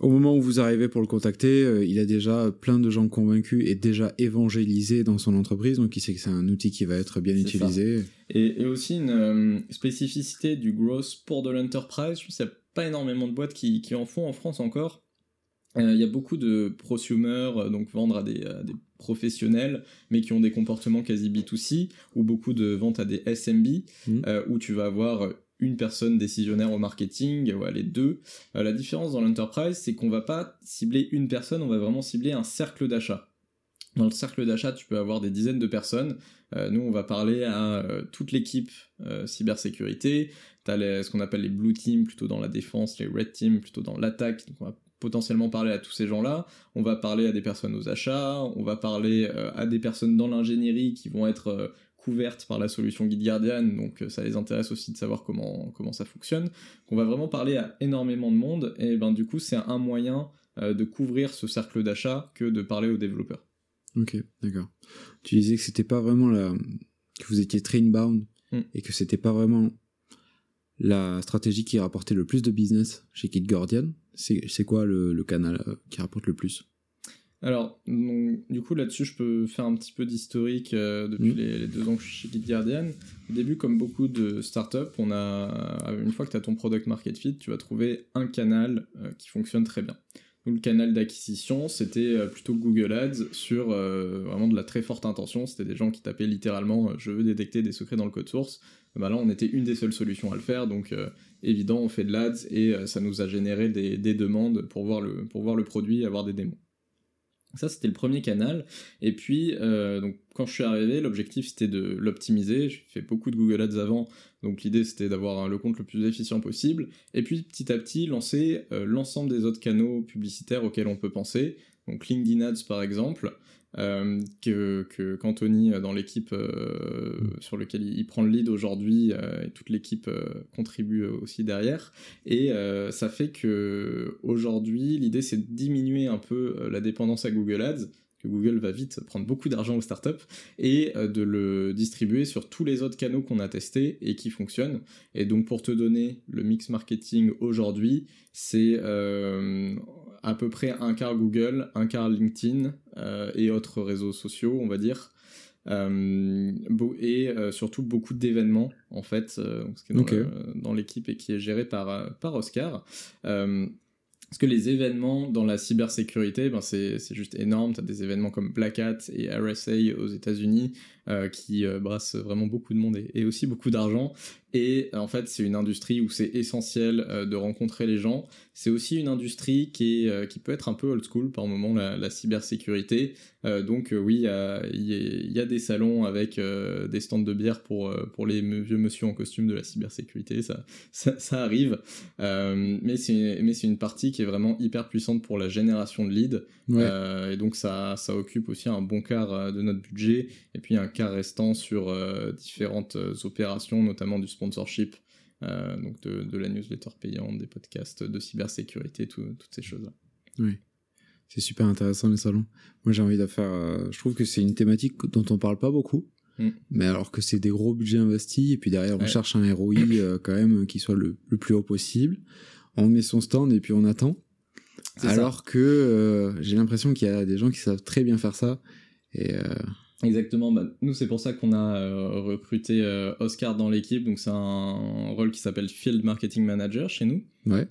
au moment où vous arrivez pour le contacter, euh, il a déjà plein de gens convaincus et déjà évangélisé dans son entreprise, donc il sait que c'est un outil qui va être bien utilisé. Et, aussi une euh, spécificité du growth pour de l'enterprise, je pense qu'il n'y a pas énormément de boîtes qui, en font en France encore. Euh, il y a beaucoup de prosumers, donc vendre à des, professionnels, mais qui ont des comportements quasi B2C, ou beaucoup de ventes à des SMB, mmh. où tu vas avoir une personne décisionnaire au marketing, ou les deux. Euh, la différence dans l'enterprise, c'est qu'on va pas cibler une personne, on va vraiment cibler un cercle d'achat. Dans le cercle d'achat, tu peux avoir des dizaines de personnes. Euh, nous, on va parler à euh, toute l'équipe cybersécurité. Tu as ce qu'on appelle les blue teams plutôt dans la défense, les red teams plutôt dans l'attaque. On va potentiellement parler à tous ces gens-là. On va parler à des personnes aux achats. On va parler à des personnes dans l'ingénierie qui vont être couvertes par la solution Guide Guardian, donc euh, ça les intéresse aussi de savoir comment, comment ça fonctionne. On va vraiment parler à énormément de monde, et ben du coup c'est un moyen euh, de couvrir ce cercle d'achat que de parler aux développeurs. Ok, d'accord. Tu disais que c'était pas vraiment la... que vous étiez très inbound, hmm. et que c'était pas vraiment la stratégie qui rapportait le plus de business chez Guide Guardian. C'est quoi le, le canal euh, qui rapporte le plus? Alors, du coup, là-dessus, je peux faire un petit peu d'historique euh, depuis mm. les, deux ans que je suis chez Guardian. Au début, comme beaucoup de startups, on a, une fois que tu as ton product market fit, tu vas trouver un canal euh, qui fonctionne très bien. Donc, le canal d'acquisition, c'était euh, plutôt Google Ads sur vraiment de la très forte intention. C'était des gens qui tapaient littéralement Je veux détecter des secrets dans le code source. Bah là, on était une des seules solutions à le faire. Donc, évident, on fait de l'Ads et ça nous a généré des, des, demandes pour voir, le, pour voir le produit et avoir des démos. Ça, c'était le premier canal. Et puis, euh, quand je suis arrivé, l'objectif c'était de l'optimiser. J'ai fait beaucoup de Google Ads avant, donc l'idée c'était d'avoir le compte le plus efficient possible. Et puis, petit à petit, lancer euh, l'ensemble des autres canaux publicitaires auxquels on peut penser. Donc, LinkedIn Ads par exemple, euh, que, que qu'Anthony euh, dans l'équipe euh, sur lequel il, prend le lead aujourd'hui et toute l'équipe contribue aussi derrière et ça fait que aujourd'hui l'idée c'est de diminuer un peu la dépendance à Google Ads que Google va vite prendre beaucoup d'argent aux startups et de le distribuer sur tous les autres canaux qu'on a testés et qui fonctionnent. Et donc pour te donner le mix marketing aujourd'hui, c'est à peu près un quart Google, un quart LinkedIn euh, et autres réseaux sociaux, on va dire. Euh, et euh, surtout beaucoup d'événements en fait dans, l'équipe et qui est géré par, par Oscar parce que les événements dans la cybersécurité, ben c'est juste énorme. Tu as des événements comme Black Hat et RSA aux États-Unis qui brassent vraiment beaucoup de monde et aussi beaucoup d'argent. Et en fait, c'est une industrie où c'est essentiel euh, de rencontrer les gens. C'est aussi une industrie qui, est, euh, qui peut être un peu old school par moment, la, la cybersécurité. Euh, donc oui, il y, a des salons avec des stands de bière pour, pour les vieux monsieur en costume de la cybersécurité, ça, ça, arrive. mais c'est une, une partie qui est vraiment hyper puissante pour la génération de leads. et donc ça, ça occupe aussi un bon quart de notre budget. Et puis un quart restant sur différentes opérations, notamment du sponsorship, euh, donc de, la newsletter payante, des podcasts de cybersécurité, toutes ces choses-là. Oui. C'est super intéressant les salons. Moi j'ai envie de faire. Euh, je trouve que c'est une thématique dont on parle pas beaucoup. Mm. Mais alors que c'est des gros budgets investis, et puis derrière on cherche un ROI euh, quand même qui soit le, plus haut possible. On met son stand et puis on attend. Alors que j'ai l'impression qu'il y a des gens qui savent très bien faire ça. Et Exactement, bah, nous c'est pour ça qu'on a recruté Oscar dans l'équipe, donc c'est un rôle qui s'appelle Field Marketing Manager chez nous. Ouais.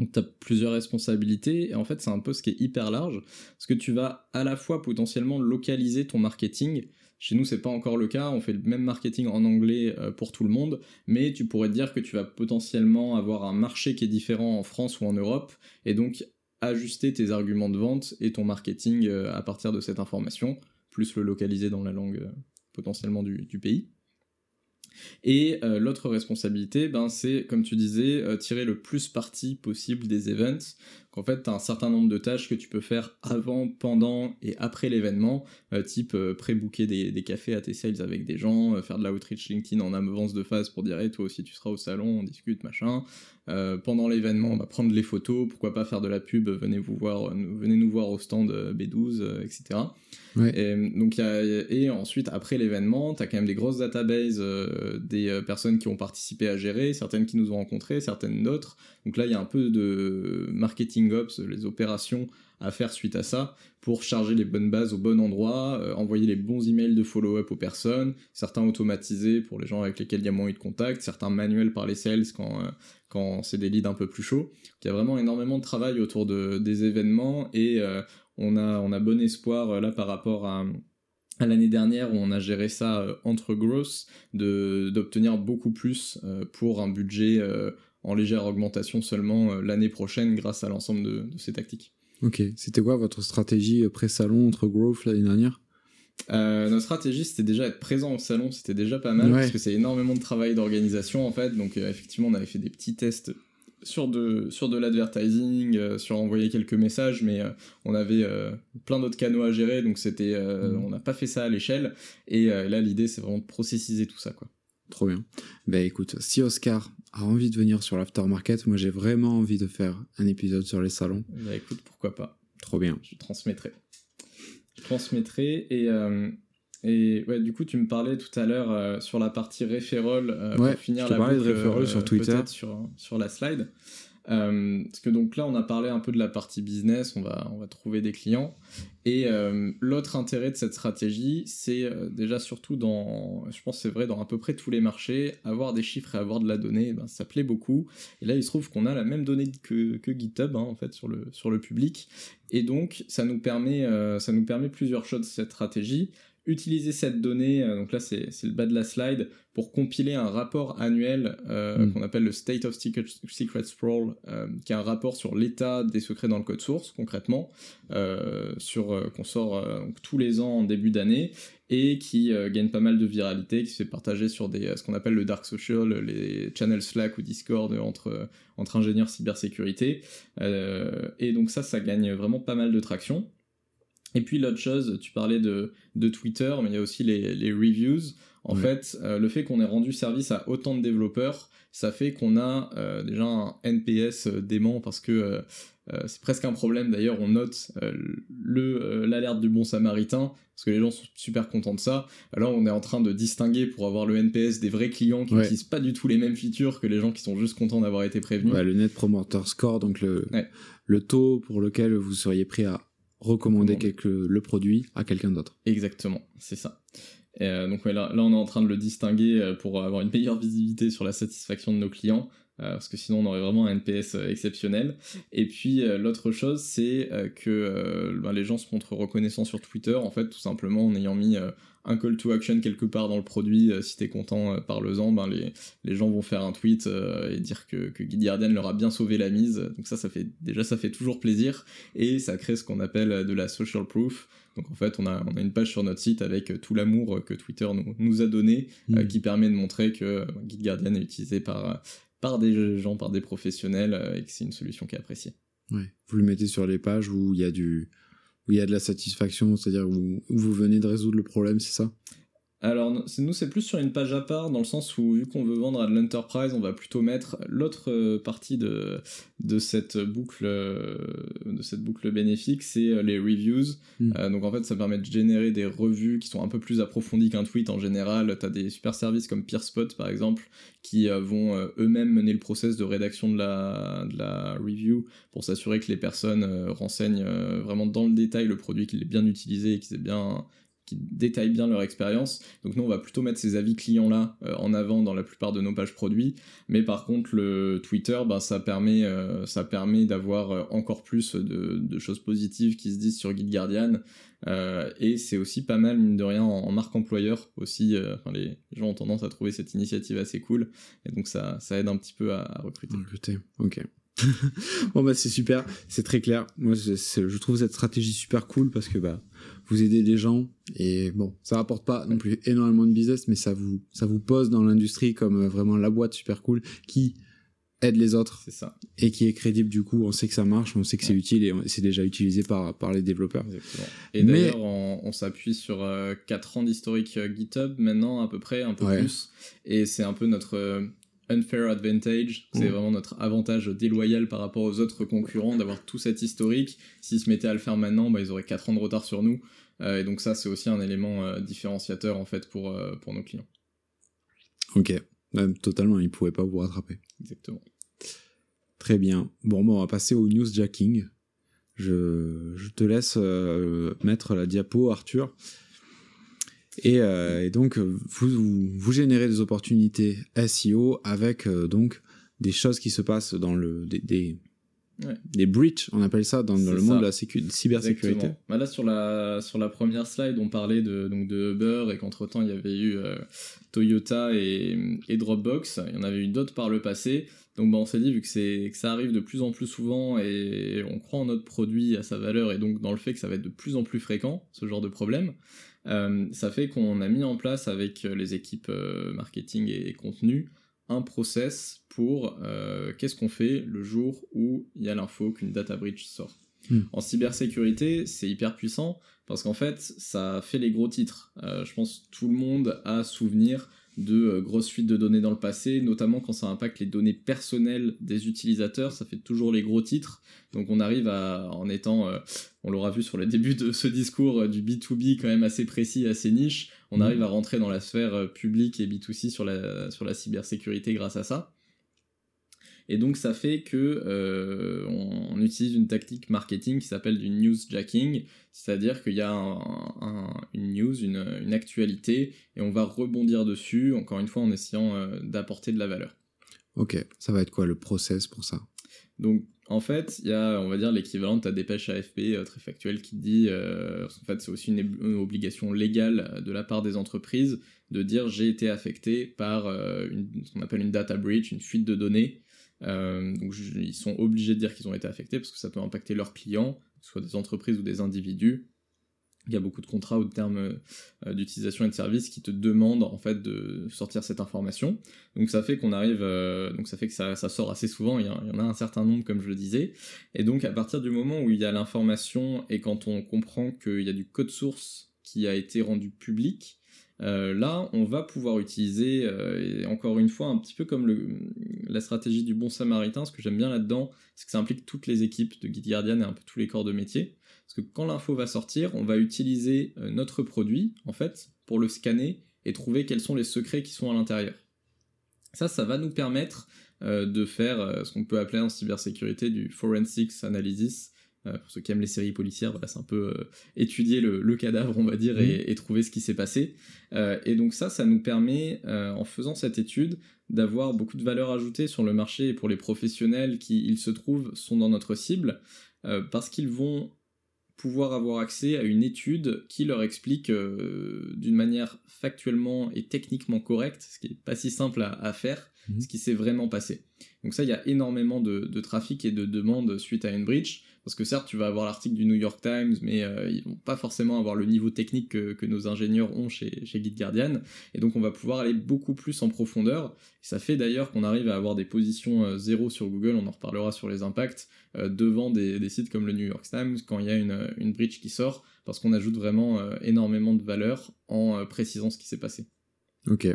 Donc tu as plusieurs responsabilités. Et en fait c'est un poste qui est hyper large. Parce que tu vas à la fois potentiellement localiser ton marketing. Chez nous c'est pas encore le cas, on fait le même marketing en anglais euh, pour tout le monde, mais tu pourrais te dire que tu vas potentiellement avoir un marché qui est différent en France ou en Europe. Et donc ajuster tes arguments de vente et ton marketing euh, à partir de cette information, plus le localiser dans la langue euh, potentiellement du pays. Et euh, l'autre responsabilité, ben, c'est, comme tu disais, euh, tirer le plus parti possible des events. Qu'en fait, tu as un certain nombre de tâches que tu peux faire avant, pendant et après l'événement, euh, type pré-booker des, des, cafés à tes sales avec des gens, faire de l'outreach LinkedIn en avance de phase pour dire toi aussi tu seras au salon, on discute, machin. pendant l'événement, on va prendre les photos, pourquoi pas faire de la pub, venez, vous voir, venez nous voir au stand B12, etc. Et, donc, et ensuite, après l'événement, tu as quand même des grosses databases euh, des euh, personnes qui ont participé à gérer, certaines qui nous ont rencontrés, certaines d'autres. Donc là, il y a un peu de marketing ops, les opérations à faire suite à ça pour charger les bonnes bases au bon endroit, euh, envoyer les bons emails de follow-up aux personnes, certains automatisés pour les gens avec lesquels il y a moins eu de contact, certains manuels par les sales quand, quand c'est des leads un peu plus chauds. Il y a vraiment énormément de travail autour de, des événements et on a, on a bon espoir euh, là par rapport à, l'année dernière où on a géré ça euh, entre grosses, d'obtenir beaucoup plus euh, pour un budget en légère augmentation seulement l'année prochaine grâce à l'ensemble de, ces tactiques. Ok, c'était quoi votre stratégie pré-salon entre growth l'année dernière? Notre stratégie, c'était déjà être présent au salon, c'était déjà pas mal, parce que c'est énormément de travail d'organisation en fait. Donc, effectivement, on avait fait des petits tests sur de, sur de l'advertising, euh, sur envoyer quelques messages, mais euh, on avait euh, plein d'autres canaux à gérer, donc c'était, mm. on n'a pas fait ça à l'échelle. Et là, l'idée, c'est vraiment de processiser tout ça, quoi. Trop bien. Ben écoute, si Oscar a envie de venir sur l'aftermarket, moi j'ai vraiment envie de faire un épisode sur les salons. Bah écoute, pourquoi pas. Trop bien. Je transmettrai. Je transmettrai et et ouais, du coup, tu me parlais tout à l'heure euh, sur la partie referral euh, pour finir la boucle, de sur euh, Twitter, sur, sur la slide. Parce que donc là, on a parlé un peu de la partie business, on va, on va trouver des clients. Et l'autre intérêt de cette stratégie, c'est déjà surtout dans, je pense c'est vrai dans à peu près tous les marchés, avoir des chiffres et avoir de la donnée, ben, ça plaît beaucoup. Et là, il se trouve qu'on a la même donnée que, que GitHub, hein, en fait, sur le, sur le public. Et donc, ça nous permet, ça nous permet plusieurs choses, cette stratégie utiliser cette donnée, euh, donc là c'est le bas de la slide, pour compiler un rapport annuel euh, hmm. qu'on appelle le State of Secret, Sprawl, euh, qui est un rapport sur l'état des secrets dans le code source concrètement, sur qu'on sort tous les ans en début d'année et qui gagne pas mal de viralité, qui se fait partager sur des ce qu'on appelle le dark social, les channels Slack ou Discord entre entre ingénieurs cybersécurité. et donc ça, ça gagne vraiment pas mal de traction. Et puis l'autre chose, tu parlais de, de, Twitter, mais il y a aussi les, les reviews. En fait, euh, le fait qu'on ait rendu service à autant de développeurs, ça fait qu'on a euh, déjà un NPS euh, dément parce que c'est presque un problème. D'ailleurs, on note le l'alerte du bon samaritain parce que les gens sont super contents de ça. Alors, on est en train de distinguer pour avoir le NPS des vrais clients qui n'utilisent pas du tout les mêmes features que les gens qui sont juste contents d'avoir été prévenus. le Net Promoter Score, donc le, le taux pour lequel vous seriez prêt à recommander quelque, le produit à quelqu'un d'autre. Exactement, c'est ça. Euh, donc là, là, on est en train de le distinguer euh, pour avoir une meilleure visibilité sur la satisfaction de nos clients, euh, parce que sinon on aurait vraiment un NPS exceptionnel. Et puis l'autre chose, c'est que ben, les gens se montrent reconnaissants sur Twitter, en fait, tout simplement en ayant mis un call to action quelque part dans le produit, euh, si t'es content, euh, parle-en, ben les, les gens vont faire un tweet euh, et dire que, que Guardian leur a bien sauvé la mise. Donc ça, ça fait déjà ça fait toujours plaisir et ça crée ce qu'on appelle de la social proof. Donc en fait, on a, on a une page sur notre site avec tout l'amour que Twitter nous, nous a donné, mm. qui permet de montrer que Guardian est utilisé par, par des gens, par des professionnels et que c'est une solution qui est appréciée. Ouais. Vous le mettez sur les pages où il y a du, où il y a de la satisfaction, c'est-à-dire où, vous venez de résoudre le problème, c'est ça? Alors, nous, c'est plus sur une page à part, dans le sens où, vu qu'on veut vendre à de l'enterprise, on va plutôt mettre l'autre euh, partie de, de, cette boucle, euh, de cette boucle bénéfique, c'est euh, les reviews. Hmm. donc, en fait, ça permet de générer des revues qui sont un peu plus approfondies qu'un tweet en général. Tu as des super services comme PeerSpot, par exemple, qui vont eux-mêmes mener le process de rédaction de la, de la review pour s'assurer que les personnes renseignent vraiment dans le détail le produit, qu'il est bien utilisé et qu'il est bien détaillent bien leur expérience. Donc nous, on va plutôt mettre ces avis clients-là euh, en avant dans la plupart de nos pages produits. Mais par contre, le Twitter, bah, ça permet, euh, permet d'avoir euh, encore plus de, choses positives qui se disent sur Guide Guardian. et c'est aussi pas mal, mine de rien, en, marque employeur aussi. les, gens ont tendance à trouver cette initiative assez cool. Et donc ça, ça aide un petit peu à, recruter. Recruter, ok. bon bah c'est super, c'est très clair. Moi je trouve cette stratégie super cool parce que bah vous aidez des gens et bon ça rapporte pas non plus énormément de business mais ça vous ça vous pose dans l'industrie comme euh, vraiment la boîte super cool qui aide les autres. Ça. Et qui est crédible du coup, on sait que ça marche, on sait que c'est utile et c'est déjà utilisé par, par les développeurs. Exactement. Et d'ailleurs, on, s'appuie sur 4 euh, ans d'historique euh, GitHub maintenant à peu près, un peu plus. Et c'est un peu notre unfair advantage, c'est mm. vraiment notre avantage déloyal par rapport aux autres concurrents d'avoir tout cet historique. S'ils se mettaient à le faire maintenant, bah, ils auraient 4 ans de retard sur nous. Euh, et donc ça, c'est aussi un élément euh, différenciateur en fait pour, euh, pour nos clients. Ok, totalement, ils ne pouvaient pas vous rattraper. Exactement. Très bien. Bon, bon on va passer au newsjacking. Je, je te laisse mettre la diapo, Arthur. Euh, et, donc, vous, vous générez des opportunités SEO avec euh, donc des choses qui se passent dans le des, des, des breaches, on appelle ça dans, le monde de la cybersécurité. Bah là sur la sur la première slide, on parlait de donc de Uber et qu'entre temps il y avait eu euh, Toyota et, et, Dropbox. Il y en avait eu d'autres par le passé. Donc bah, on s'est dit vu que c'est que ça arrive de plus en plus souvent et on croit en notre produit à sa valeur et donc dans le fait que ça va être de plus en plus fréquent ce genre de problème. Euh, ça fait qu'on a mis en place avec euh, les équipes euh, marketing et, contenu un process pour qu'est-ce qu'on fait le jour où il y a l'info qu'une data breach sort. Hmm. En cybersécurité, c'est hyper puissant parce qu'en fait, ça fait les gros titres. je pense que tout le monde a souvenir de euh, grosses fuites de données dans le passé, notamment quand ça impacte les données personnelles des utilisateurs, ça fait toujours les gros titres. Donc on arrive à, en étant, euh, on l'aura vu sur le début de ce discours, euh, du B2B quand même assez précis, assez niche, on mmh. arrive à rentrer dans la sphère publique et B2C sur la, sur la cybersécurité grâce à ça. Et donc ça fait que euh, on, utilise une tactique marketing qui s'appelle du newsjacking, c'est-à-dire qu'il y a une news, une, actualité, et on va rebondir dessus, encore une fois en essayant euh, d'apporter de la valeur. Ok, ça va être quoi le process pour ça? Donc en fait, il y a, on va dire, l'équivalent de ta dépêche AFP euh, très factuelle qui dit, en fait c'est aussi une, obligation légale de la part des entreprises de dire j'ai été affecté par ce qu'on appelle une data breach, une fuite de données, euh, donc ils sont obligés de dire qu'ils ont été affectés parce que ça peut impacter leurs clients, que ce soit des entreprises ou des individus. Il y a beaucoup de contrats ou de termes euh, d'utilisation et de services qui te demandent en fait de sortir cette information. Donc ça fait qu'on arrive, euh, donc ça fait que ça, ça, sort assez souvent. Il y, en a un certain nombre comme je le disais. Et donc à partir du moment où il y a l'information et quand on comprend qu'il y a du code source qui a été rendu public, euh, là, on va pouvoir utiliser, euh, encore une fois, un petit peu comme la stratégie du bon samaritain, ce que j'aime bien là-dedans, c'est que ça implique toutes les équipes de Guide Guardian et un peu tous les corps de métier. Parce que quand l'info va sortir, on va utiliser euh, notre produit, en fait, pour le scanner et trouver quels sont les secrets qui sont à l'intérieur. Ça, ça va nous permettre de faire ce qu'on peut appeler en cybersécurité du forensics analysis, euh, pour ceux qui aiment les séries policières, voilà, c'est un peu euh, étudier le, cadavre, on va dire, et, mhm. trouver ce qui s'est passé. Euh, et donc ça, ça nous permet, en faisant cette étude, d'avoir beaucoup de valeur ajoutée sur le marché et pour les professionnels qui, il se trouve, sont dans notre cible, parce qu'ils vont pouvoir avoir accès à une étude qui leur explique d'une manière factuellement et techniquement correcte, ce qui n'est pas si simple à, faire, ce qui s'est vraiment passé. Donc ça, il y a énormément de, de, trafic et de demandes suite à une breach. Parce que certes, tu vas avoir l'article du New York Times, mais euh, ils vont pas forcément avoir le niveau technique que, nos ingénieurs ont chez, chez Guardian. Et donc, on va pouvoir aller beaucoup plus en profondeur. ça fait d'ailleurs qu'on arrive à avoir des positions euh, zéro sur Google, on en reparlera sur les impacts, euh, devant des, sites comme le New York Times quand il y a une, une breach qui sort, parce qu'on ajoute vraiment énormément de valeur en précisant ce qui s'est passé. Ok.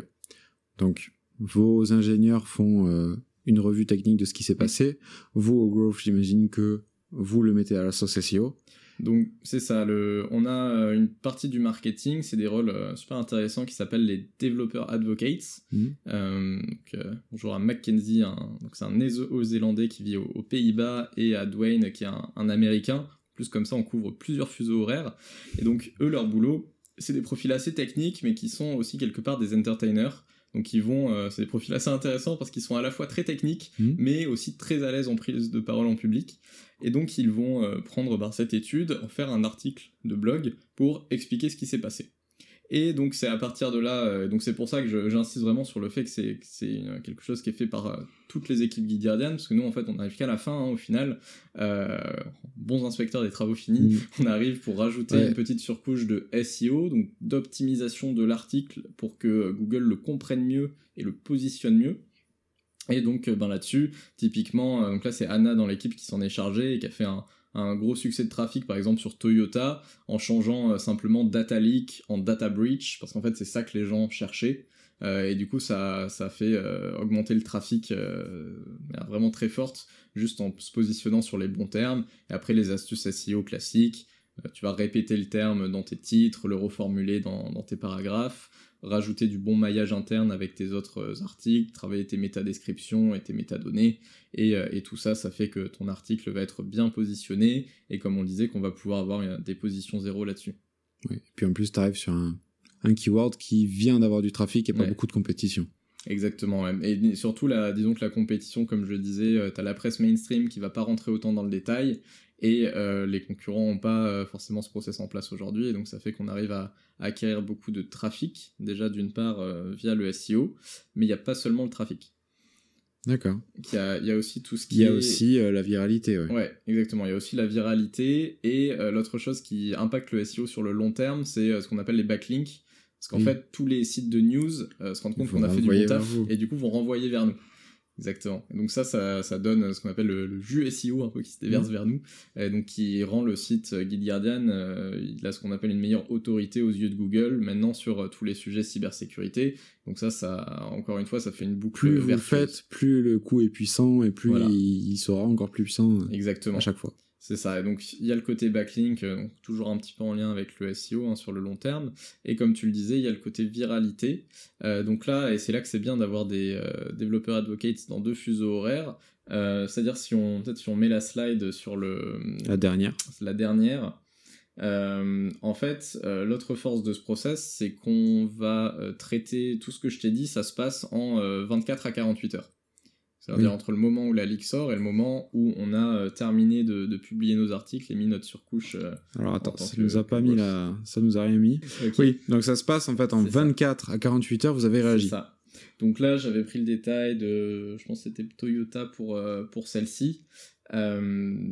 Donc, vos ingénieurs font une revue technique de ce qui s'est passé. Vous, au Growth, j'imagine que vous le mettez à la sauce SEO. Donc c'est ça, le, on a euh, une partie du marketing, c'est des rôles euh, super intéressants qui s'appellent les Developer Advocates. Mhm. Euh, bonjour à Mackenzie, donc c'est un néo-zélandais qui vit aux, Pays-Bas, et à Dwayne qui est un, un, Américain. Plus comme ça, on couvre plusieurs fuseaux horaires. Et donc eux, leur boulot, c'est des profils assez techniques, mais qui sont aussi quelque part des entertainers. Donc ils vont, euh, c'est des profils assez intéressants parce qu'ils sont à la fois très techniques, mmh. mais aussi très à l'aise en prise de parole en public. Et donc ils vont euh, prendre bah, cette étude, en faire un article de blog pour expliquer ce qui s'est passé. Et donc c'est à partir de là, euh, donc c'est pour ça que j'insiste vraiment sur le fait que c'est quelque chose qui est fait par euh, toutes les équipes Guardian, parce que nous en fait on arrive qu'à la fin hein, au final, euh, bons inspecteurs des travaux finis, mm. on arrive pour rajouter une petite surcouche de SEO, donc d'optimisation de l'article pour que Google le comprenne mieux et le positionne mieux. Et donc ben là-dessus, typiquement, donc là c'est Anna dans l'équipe qui s'en est chargée et qui a fait un, gros succès de trafic par exemple sur Toyota en changeant euh, simplement data leak en data breach parce qu'en fait c'est ça que les gens cherchaient. Euh, et du coup ça, ça fait euh, augmenter le trafic vraiment très forte juste en se positionnant sur les bons termes. Et après les astuces SEO classiques tu vas répéter le terme dans tes titres le reformuler dans, dans tes paragraphes rajouter du bon maillage interne avec tes autres euh, articles, travailler tes métadescriptions et tes métadonnées, et, euh, et tout ça, ça fait que ton article va être bien positionné, et comme on le disait, qu'on va pouvoir avoir euh, des positions zéro là-dessus. et puis en plus, tu arrives sur un, un, keyword qui vient d'avoir du trafic et pas beaucoup de compétition. Exactement, et surtout, la, disons que la compétition, comme je le disais, tu as la presse mainstream qui va pas rentrer autant dans le détail, et euh, les concurrents n'ont pas euh, forcément ce process en place aujourd'hui, et donc ça fait qu'on arrive à, acquérir beaucoup de trafic, déjà d'une part euh, via le SEO, mais il n'y a pas seulement le trafic. D'accord. Il y a, y a, aussi tout ce qui Il y a aussi la viralité, ouais. Ouais, exactement. Il y a aussi la viralité, et l'autre chose qui impacte le SEO sur le long terme, c'est ce qu'on appelle les backlinks. Parce qu'en fait, tous les sites de news se rendent compte qu'on a fait du bon taf, et du coup vont renvoyer vers nous. Exactement. donc ça, ça, donne ce qu'on appelle le, jus SEO un peu qui se déverse mmh. vers nous, et donc qui rend le site Guide Guardian, euh, il a ce qu'on appelle une meilleure autorité aux yeux de Google maintenant sur euh, tous les sujets cybersécurité. Donc ça, ça, encore une fois, ça fait une boucle. Plus vous le faites, plus le coup est puissant et plus il, sera encore plus puissant. Euh, Exactement. À chaque fois. C'est ça. Et donc, il y a le côté backlink, euh, donc toujours un petit peu en lien avec le SEO hein, sur le long terme. Et comme tu le disais, il y a le côté viralité. Euh, donc là, et c'est là que c'est bien d'avoir des euh, développeurs advocates dans deux fuseaux horaires. C'est-à-dire, si on, peut-être si on met la slide sur le. La dernière. La dernière. en fait, l'autre force de ce process, c'est qu'on va traiter tout ce que je t'ai dit, ça se passe en 24 à 48 heures. C'est-à-dire entre le moment où la leak sort et le moment où on a euh, terminé de, publier nos articles et mis notre surcouche. Euh, Alors attends, ça nous a pas mis la... ça nous a rien mis. Oui, donc ça se passe en fait en 24 à 48 heures, vous avez réagi. ça. Donc là, j'avais pris le détail de, je pense que c'était Toyota pour, euh, pour celle-ci. Euh,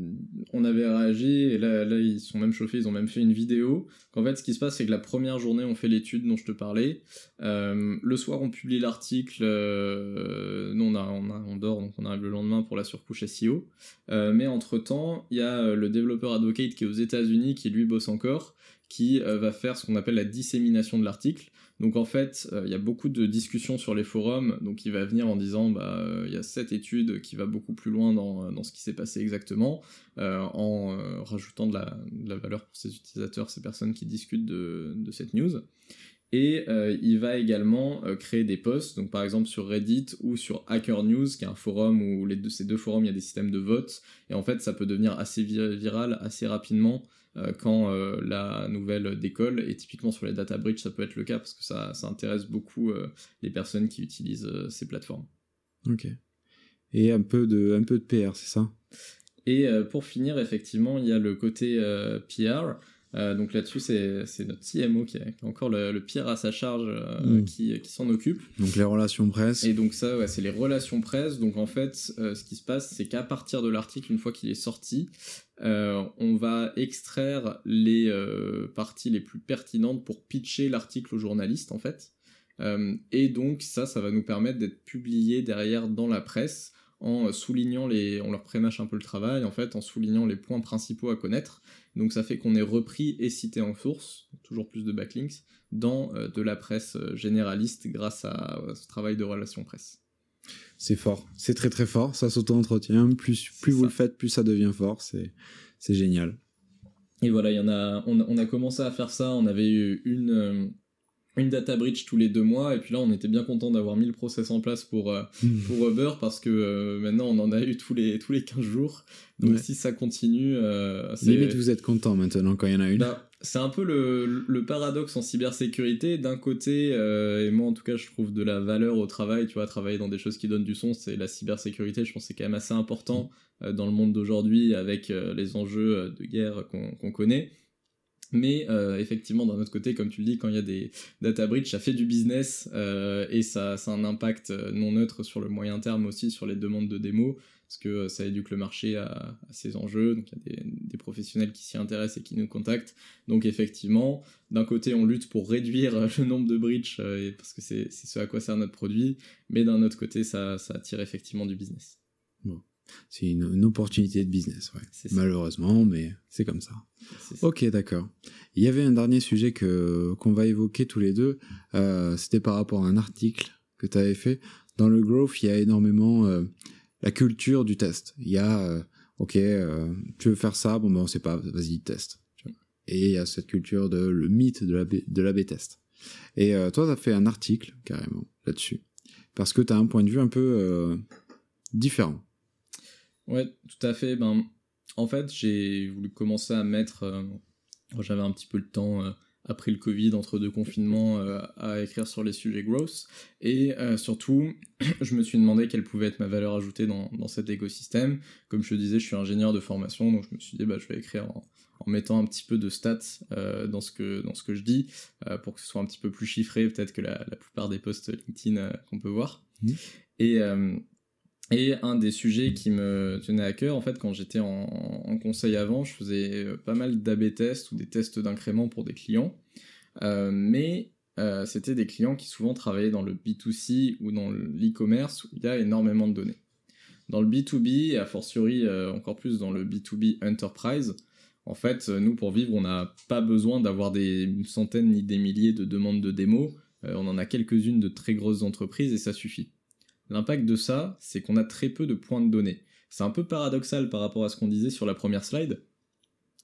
on avait réagi et là, ils sont même chauffés, ils ont même fait une vidéo. En fait, ce qui se passe, c'est que la première journée, on fait l'étude dont je te parlais. Euh, le soir, on publie l'article. Euh, nous, on, on, on, dort, donc on arrive le lendemain pour la surcouche SEO. mais entre temps, il y a le développeur advocate qui est aux États-Unis, qui lui bosse encore, qui va faire ce qu'on appelle la dissémination de l'article. Donc en fait, euh, il y a beaucoup de discussions sur les forums, donc il va venir en disant bah euh, il y a cette étude qui va beaucoup plus loin dans, dans ce qui s'est passé exactement, euh, en rajoutant de la, valeur pour ses utilisateurs, ces personnes qui discutent de cette news. Et il va également créer des posts, donc par exemple sur Reddit ou sur Hacker News, qui est un forum où les deux, ces deux forums, il y a des systèmes de vote, et en fait ça peut devenir assez viral assez rapidement euh, quand euh, la nouvelle décolle. Et typiquement sur les data bridge, ça peut être le cas parce que ça, ça intéresse beaucoup euh, les personnes qui utilisent ces plateformes. Ok. Et un peu de, un peu de PR, c'est ça? Et pour finir, effectivement, il y a le côté PR. Euh, donc là-dessus, c'est notre CMO qui a, encore le, pire à sa charge mm. qui, qui s'en occupe. Donc les relations presse. Et donc ça, ouais, c'est les relations presse. Donc en fait, ce qui se passe, c'est qu'à partir de l'article, une fois qu'il est sorti, on va extraire les parties les plus pertinentes pour pitcher l'article aux journalistes, en fait. et donc ça, ça va nous permettre d'être publié derrière dans la presse en soulignant les, on leur prémâche un peu le travail en fait, en soulignant les points principaux à connaître. Donc ça fait qu'on est repris et cité en source, toujours plus de backlinks, dans euh, de la presse euh, généraliste grâce à, ce travail de relation presse. C'est fort, c'est très très fort, ça s'auto-entretient, plus, plus vous le faites, plus ça devient fort, c'est, c'est génial. Et voilà, y en a, on, a commencé à faire ça, on avait eu une, euh, une data breach tous les deux mois et puis là on était bien content d'avoir mis le process en place pour euh, hmm. pour Uber parce que euh, maintenant on en a eu tous les tous les 15 jours. Donc si ça continue euh, limite vous êtes content maintenant quand il y en a une. Bah, c'est un peu le, le, paradoxe en cybersécurité. D'un côté et moi en tout cas je trouve de la valeur au travail tu vois travailler dans des choses qui donnent du son c'est la cybersécurité. Je pense que c'est quand même assez important dans le monde d'aujourd'hui avec les enjeux de guerre qu'on connaît mais euh, effectivement, d'un autre côté, comme tu le dis, quand il y a des data breach, ça fait du business euh, et ça, a un impact euh, non neutre sur le moyen terme aussi sur les demandes de démo, parce que ça éduque le marché à, ces enjeux. Donc il y a des, professionnels qui s'y intéressent et qui nous contactent. Donc effectivement, d'un côté, on lutte pour réduire le nombre de breach parce que c'est ce à quoi sert notre produit, mais d'un autre côté, ça attire effectivement du business. C'est une, opportunité de business, ouais. Malheureusement, mais c'est comme ça. Ok, d'accord. Il y avait un dernier sujet que qu'on va évoquer tous les deux. Euh, C'était par rapport à un article que tu avais fait. Dans le growth, il y a énormément euh, la culture du test. Il y a, euh, ok, tu veux faire ça, bon ben on sait pas, vas-y test. Et il y a cette culture de le mythe de la de la B-test. Et toi, tu as fait un article carrément là-dessus parce que tu as un point de vue un peu différent. Ouais, tout à fait. Ben, en fait, j'ai voulu commencer à mettre. Euh, j'avais un petit peu le temps euh, après le Covid, entre deux confinements, euh, à écrire sur les sujets growth. Et surtout, je me suis demandé quelle pouvait être ma valeur ajoutée dans, dans, cet écosystème. Comme je te disais, je suis ingénieur de formation, donc je me suis dit, bah, je vais écrire en, en mettant un petit peu de stats dans, ce que, dans ce que je dis, pour que ce soit un petit peu plus chiffré, peut-être que la, la, plupart des posts LinkedIn qu'on peut voir. Mmh. Et et un des sujets qui me tenait à cœur, en fait, quand j'étais en, conseil avant, je faisais euh, pas mal d'AB tests ou des tests d'incrément pour des clients. Euh, mais euh, c'était des clients qui souvent travaillaient dans le B2C ou dans l'e-commerce où il y a énormément de données. Dans le B2B, et a fortiori encore plus dans le B2B Enterprise, en fait, nous, pour vivre, on n'a pas besoin d'avoir des centaines ni des milliers de demandes de démos. on en a quelques-unes de très grosses entreprises et ça suffit. L'impact de ça, c'est qu'on a très peu de points de données. C'est un peu paradoxal par rapport à ce qu'on disait sur la première slide,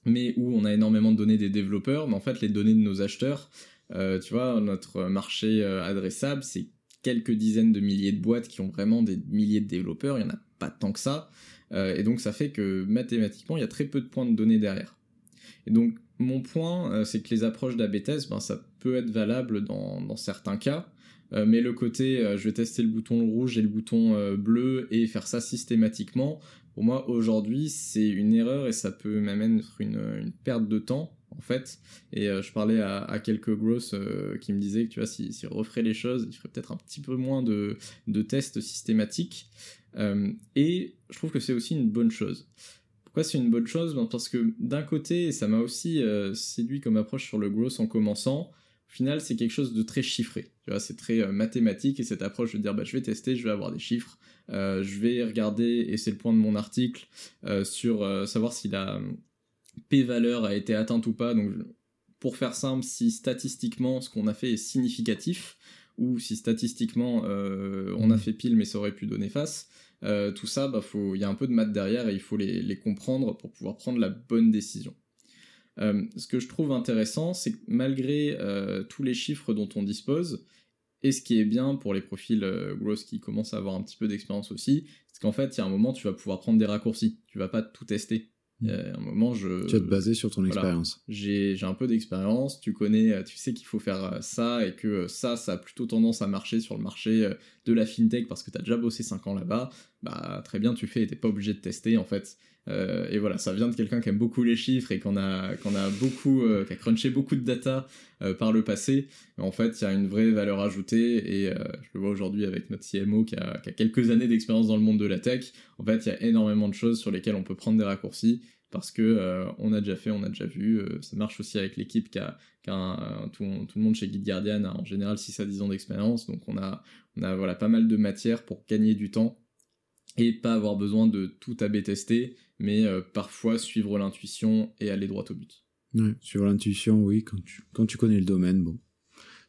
mais où on a énormément de données des développeurs, mais en fait les données de nos acheteurs, euh, tu vois, notre marché euh, adressable, c'est quelques dizaines de milliers de boîtes qui ont vraiment des milliers de développeurs, il n'y en a pas tant que ça, euh, et donc ça fait que mathématiquement, il y a très peu de points de données derrière. Et donc mon point, c'est que les approches d'AB ben, ça peut être valable dans certains cas, euh, mais le côté euh, je vais tester le bouton rouge et le bouton euh, bleu et faire ça systématiquement, pour moi aujourd'hui c'est une erreur et ça peut même être une, perte de temps en fait. Et je parlais à, quelques grosses qui me disaient que tu vois, s'ils si, referaient les choses, ils feraient peut-être un petit peu moins de, tests systématiques. et je trouve que c'est aussi une bonne chose. Pourquoi c'est une bonne chose? Ben, Parce que d'un côté, ça m'a aussi séduit comme approche sur le growth en commençant, au final, c'est quelque chose de très chiffré. Tu vois, c'est très euh, mathématique et cette approche de dire bah, je vais tester, je vais avoir des chiffres, euh, je vais regarder, et c'est le point de mon article, euh, sur savoir si la p-valeur a été atteinte ou pas. Donc, pour faire simple, si statistiquement ce qu'on a fait est significatif, ou si statistiquement on a mmh. fait pile mais ça aurait pu donner face, tout ça, il bah, y a un peu de maths derrière et il faut les comprendre pour pouvoir prendre la bonne décision. Euh, ce que je trouve intéressant, c'est que malgré euh, tous les chiffres dont on dispose, et ce qui est bien pour les profils euh, growth qui commencent à avoir un petit peu d'expérience aussi, c'est qu'en fait, il y a un moment, tu vas pouvoir prendre des raccourcis. Tu vas pas tout tester. Il y a un moment, je. Tu vas te baser sur ton expérience. J'ai un peu d'expérience. Tu connais, tu sais qu'il faut faire ça et que ça, ça a plutôt tendance à marcher sur le marché de la fintech parce que tu as déjà bossé 5 ans là-bas, bah très bien tu fais et t'es pas obligé de tester en fait. Euh, et voilà, ça vient de quelqu'un qui aime beaucoup les chiffres et qu'on a, a beaucoup, euh, qui a crunché beaucoup de data euh, par le passé. En fait, il y a une vraie valeur ajoutée et je le vois aujourd'hui avec notre CMO qui a, qui a quelques années d'expérience dans le monde de la tech. En fait, il y a énormément de choses sur lesquelles on peut prendre des raccourcis parce que on a déjà fait, on a déjà vu. ça marche aussi avec l'équipe qui a, a tout, tout, le monde chez Guide Guardian a en général 6 à 10 ans d'expérience. Donc on a, on a voilà, pas mal de matière pour gagner du temps et pas avoir besoin de tout AB tester, mais euh, parfois suivre l'intuition et aller droit au but. Ouais, suivre l'intuition, oui, quand tu, quand tu connais le domaine, bon,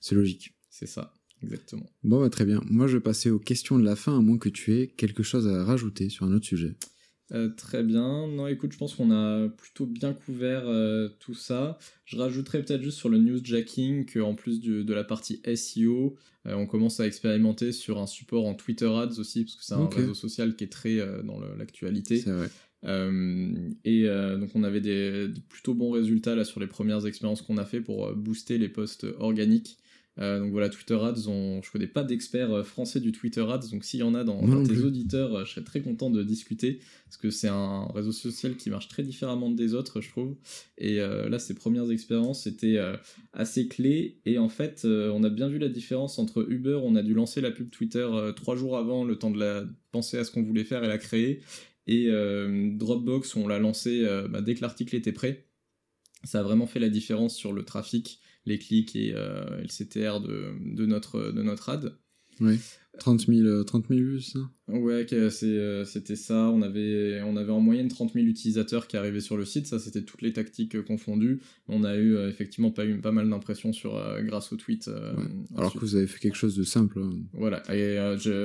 c'est logique. C'est ça, exactement. Bon, bah, très bien. Moi, je vais passer aux questions de la fin, à moins que tu aies quelque chose à rajouter sur un autre sujet. Euh, très bien. Non, écoute, je pense qu'on a plutôt bien couvert euh, tout ça. Je rajouterais peut-être juste sur le newsjacking qu'en plus de la partie SEO, euh, on commence à expérimenter sur un support en Twitter Ads aussi, parce que c'est un réseau social qui est très dans l'actualité. C'est vrai. et donc on avait des, plutôt bons résultats là sur les premières expériences qu'on a fait pour booster les posts organiques. Euh, donc voilà, Twitter Ads, on... je connais pas d'experts euh, français du Twitter Ads, donc s'il y en a dans, tes auditeurs, euh, je serais très content de discuter, parce que c'est un réseau social qui marche très différemment des autres, je trouve. Et là, ces premières expériences étaient assez clés, et en fait, on a bien vu la différence entre Uber, on a dû lancer la pub Twitter trois jours avant, le temps de la penser à ce qu'on voulait faire et la créer, et Dropbox, on l'a lancé bah, dès que l'article était prêt. Ça a vraiment fait la différence sur le trafic les clics et, euh, le CTR de, de, notre, de notre ad. Oui. 30 000, 30 000 vues, ça? Ouais, euh, c'était ça. On avait, on avait en moyenne 30 000 utilisateurs qui arrivaient sur le site. Ça, c'était toutes les tactiques euh, confondues. On a eu effectivement pas, eu, pas mal d'impressions sur, grâce au tweet. Alors que vous avez fait quelque chose de simple. Hein. Voilà. Et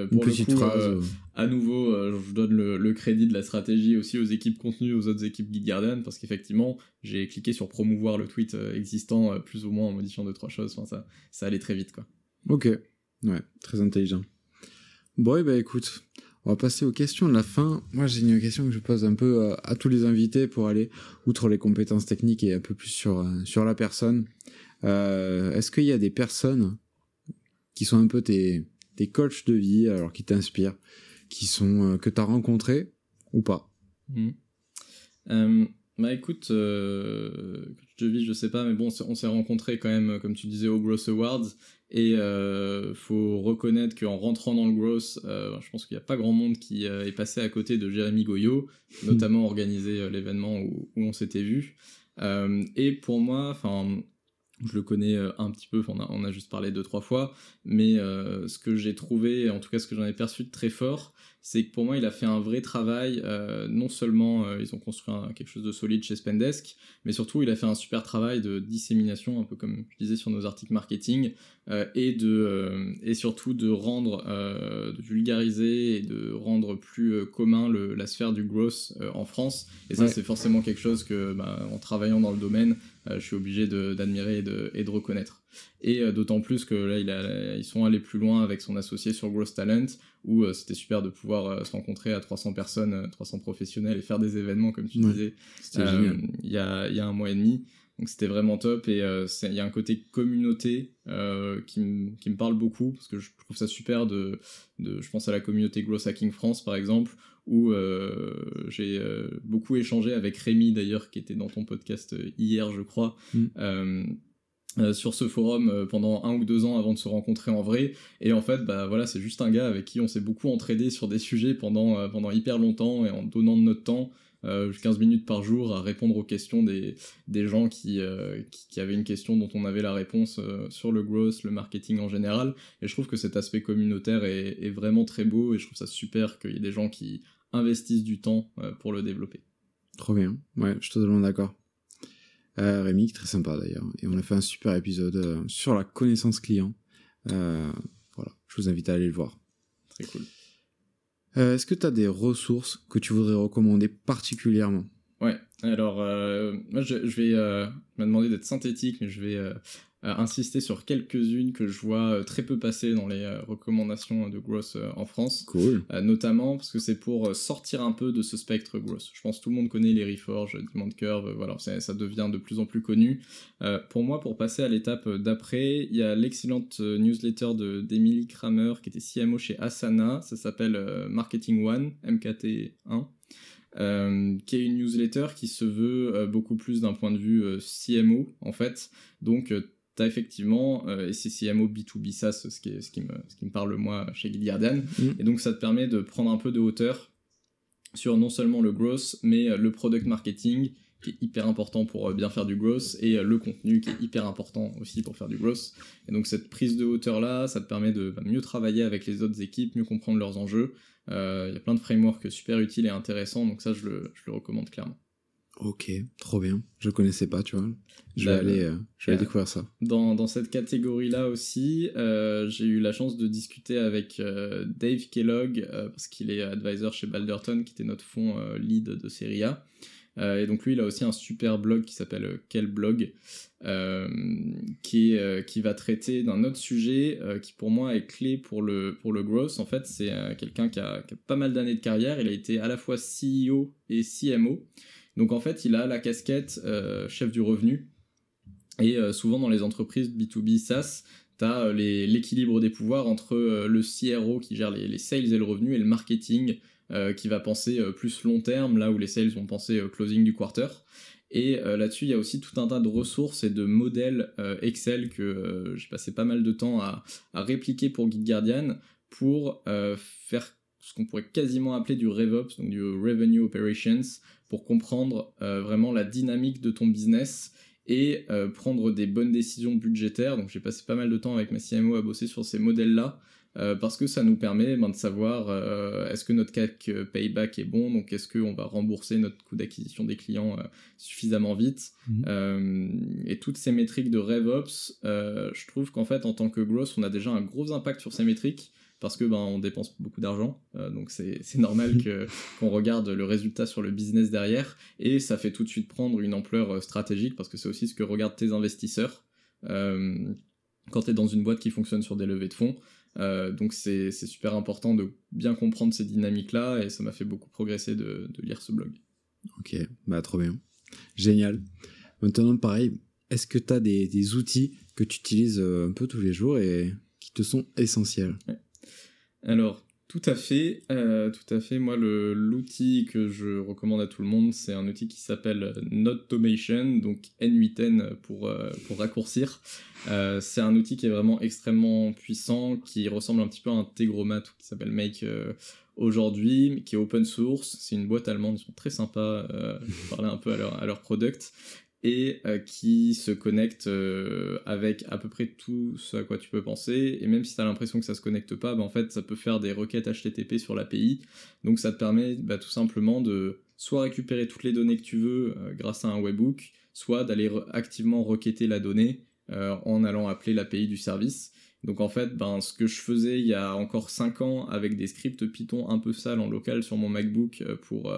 pour Une petite phrase. à nouveau, je donne le, crédit de la stratégie aussi aux équipes contenues, aux autres équipes Guide Garden, parce qu'effectivement, j'ai cliqué sur promouvoir le tweet existant plus ou moins en modifiant deux trois choses. Enfin, ça, ça allait très vite, quoi. Ok. Ouais, très intelligent. Bon, bah écoute, on va passer aux questions de la fin. Moi, j'ai une question que je pose un peu euh, à, tous les invités pour aller outre les compétences techniques et un peu plus sur, euh, sur la personne. Euh, est-ce qu'il y a des personnes qui sont un peu tes, tes coachs de vie, alors qui t'inspirent, qui sont que tu as rencontrés ou pas? Mmh. Bah écoute, de vie, je sais pas, mais bon, on s'est rencontrés quand même, comme tu disais, au Gross Awards. Et euh, faut reconnaître qu'en rentrant dans le Gross, euh, je pense qu'il n'y a pas grand monde qui euh, est passé à côté de Jérémy Goyot, notamment organisé euh, l'événement où, où, on s'était vu. Euh, et pour moi, enfin, je le connais un petit peu, on a, on a juste parlé deux trois fois, mais ce que j'ai trouvé, en tout cas ce que j'en ai perçu de très fort, c'est que pour moi, il a fait un vrai travail. Euh, non seulement euh, ils ont construit quelque chose de solide chez Spendesk, mais surtout il a fait un super travail de dissémination, un peu comme je disais sur nos articles marketing, euh, et de et surtout de rendre, de vulgariser et de rendre plus commun le, la sphère du growth en France. Et ça, c'est forcément quelque chose que, bah, en travaillant dans le domaine, je suis obligé d'admirer et de, et de reconnaître. Et d'autant plus que là, il a, ils sont allés plus loin avec son associé sur Growth Talent, où euh, c'était super de pouvoir euh, se rencontrer à 300 personnes, 300 professionnels et faire des événements, comme tu disais, il y, a, y a un mois et demi. Donc c'était vraiment top et il y a un côté communauté qui, me parle beaucoup parce que je trouve ça super de, de je pense à la communauté Growth Hacking France par exemple où j'ai beaucoup échangé avec Rémi d'ailleurs qui était dans ton podcast hier je crois mm. Euh, sur ce forum euh, pendant un ou deux ans avant de se rencontrer en vrai et en fait bah voilà c'est juste un gars avec qui on s'est beaucoup entraidé sur des sujets pendant euh, pendant hyper longtemps et en donnant de notre temps 15 minutes par jour à répondre aux questions des, des gens qui, qui, avaient une question dont on avait la réponse sur le growth, le marketing en général. Et je trouve que cet aspect communautaire est, est vraiment très beau et je trouve ça super qu'il y ait des gens qui investissent du temps pour le développer. Trop bien, ouais, je suis totalement d'accord. Euh, Rémi, très sympa d'ailleurs. Et on a fait un super épisode euh, sur la connaissance client. Euh, voilà, je vous invite à aller le voir. Très cool. Est-ce que tu as des ressources que tu voudrais recommander particulièrement? Ouais, alors moi je, je vais, euh, m'a demandé d'être synthétique, mais je vais insister sur quelques-unes que je vois très peu passer dans les recommandations de growth en France. Cool. notamment parce que c'est pour sortir un peu de ce spectre growth. Je pense que tout le monde connaît les Reforge, Demand Curve, voilà, ça, devient de plus en plus connu. pour moi, pour passer à l'étape d'après, il y a l'excellente newsletter d'Emily Kramer qui était CMO chez Asana, ça s'appelle Marketing One, MKT1. Euh, qui est une newsletter qui se veut euh, beaucoup plus d'un point de vue euh, CMO en fait. Donc tu as effectivement, et c'est CMO B2B SaaS, ce qui, est, ce, qui me, ce qui me parle moi chez Guardian, mm. et donc ça te permet de prendre un peu de hauteur sur non seulement le growth, mais le product marketing qui est hyper important pour bien faire du growth et le contenu qui est hyper important aussi pour faire du growth. Et donc cette prise de hauteur là, ça te permet de bah, mieux travailler avec les autres équipes, mieux comprendre leurs enjeux il euh, y a plein de frameworks super utiles et intéressants, donc ça, je le, je le recommande clairement. Ok, trop bien. Je connaissais pas, tu vois. Je vais bah, aller, euh, je vais découvrir ça. Dans, dans cette catégorie-là aussi, euh, j'ai eu la chance de discuter avec Dave Kellogg, parce qu'il est advisor chez Balderton, qui était notre fonds lead de Serie A. et donc lui, il a aussi un super blog qui s'appelle Quel blog, euh, qui, euh, qui va traiter d'un autre sujet euh, qui pour moi est clé pour le, pour le growth. En fait, c'est quelqu'un qui a, pas mal d'années de carrière. Il a été à la fois CEO et CMO. Donc en fait, il a la casquette chef du revenu. Et souvent dans les entreprises B2B SaaS, tu as l'équilibre des pouvoirs entre le CRO qui gère les, les, sales et le revenu et le marketing qui va penser plus long terme, là où les sales vont penser closing du quarter. Et euh, là-dessus, il y a aussi tout un tas de ressources et de modèles euh, Excel que euh, j'ai passé pas mal de temps à, répliquer pour Guide Guardian pour faire ce qu'on pourrait quasiment appeler du RevOps, donc du Revenue Operations, pour comprendre vraiment la dynamique de ton business et prendre des bonnes décisions budgétaires. Donc j'ai passé pas mal de temps avec ma CMO à bosser sur ces modèles-là euh, parce que ça nous permet ben, de savoir euh, est-ce que notre CAC euh, payback est bon, donc est-ce qu'on va rembourser notre coût d'acquisition des clients suffisamment vite? Mhm. et toutes ces métriques de RevOps, je trouve qu'en fait en tant que growth, on a déjà un gros impact sur ces métriques parce que ben on dépense beaucoup d'argent, donc c'est normal que qu'on regarde le résultat sur le business derrière et ça fait tout de suite prendre une ampleur stratégique parce que c'est aussi ce que regardent tes investisseurs quand tu es dans une boîte qui fonctionne sur des levées de fonds. Euh, donc c'est super important de bien comprendre ces dynamiques-là et ça m'a fait beaucoup progresser de, lire ce blog. Ok, bah trop bien. Génial. Maintenant, pareil, est-ce que tu as des, outils que tu utilises euh, un peu tous les jours et qui te sont essentiels? Alors, tout à fait, euh, tout à fait. Moi, l'outil que je recommande à tout le monde, c'est un outil qui s'appelle Notomation, donc N8N pour, euh, pour raccourcir. Euh, c'est un outil qui est vraiment extrêmement puissant, qui ressemble un petit peu à un Tegromat qui s'appelle Make aujourd'hui, qui est open source. C'est une boîte allemande, ils sont très sympas. je parlais un peu à leur, à leur product et euh, qui se connecte euh, avec à peu près tout ce à quoi tu peux penser. Et même si tu as l'impression que ça se connecte pas, bah, en fait, ça peut faire des requêtes HTTP sur l'API. Donc ça te permet bah, tout simplement de soit récupérer toutes les données que tu veux euh, grâce à un webhook, soit d'aller activement requêter la donnée en allant appeler l'API du service. Donc en fait, ben, ce que je faisais il y a encore 5 ans avec des scripts Python un peu sales en local sur mon MacBook pour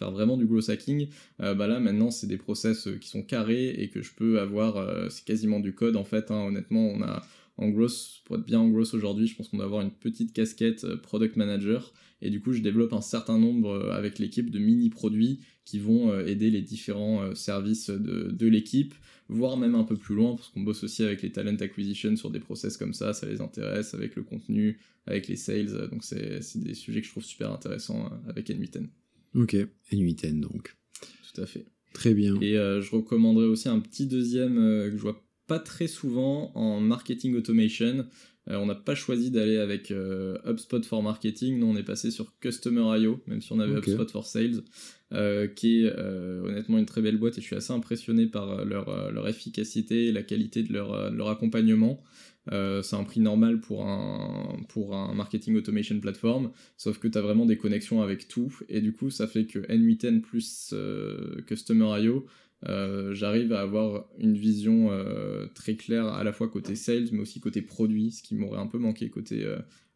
faire vraiment du growth hacking, euh, bah là maintenant c'est des process euh, qui sont carrés et que je peux avoir, euh, c'est quasiment du code en fait, hein. honnêtement on a en growth, pour être bien en growth aujourd'hui, je pense qu'on doit avoir une petite casquette product manager et du coup je développe un certain nombre avec l'équipe de mini-produits qui vont aider les différents services de, de l'équipe, voire même un peu plus loin, parce qu'on bosse aussi avec les talent acquisition sur des process comme ça, ça les intéresse, avec le contenu, avec les sales, donc c'est des sujets que je trouve super intéressants avec N8N. Ok, N8N donc. Tout à fait. Très bien. Et euh, je recommanderais aussi un petit deuxième euh, que je vois pas très souvent en marketing automation. Euh, on n'a pas choisi d'aller avec HubSpot for marketing, nous on est passé sur Customer.io, même si on avait HubSpot for sales, qui est honnêtement une très belle boîte et je suis assez impressionné par leur, leur efficacité et la qualité de leur, leur accompagnement. Euh, c'est un prix normal pour un, pour un marketing automation platform, sauf que tu as vraiment des connexions avec tout, et du coup ça fait que N8N plus euh, Customer.io, euh, j'arrive à avoir une vision très claire à la fois côté sales, mais aussi côté produit, ce qui m'aurait un peu manqué côté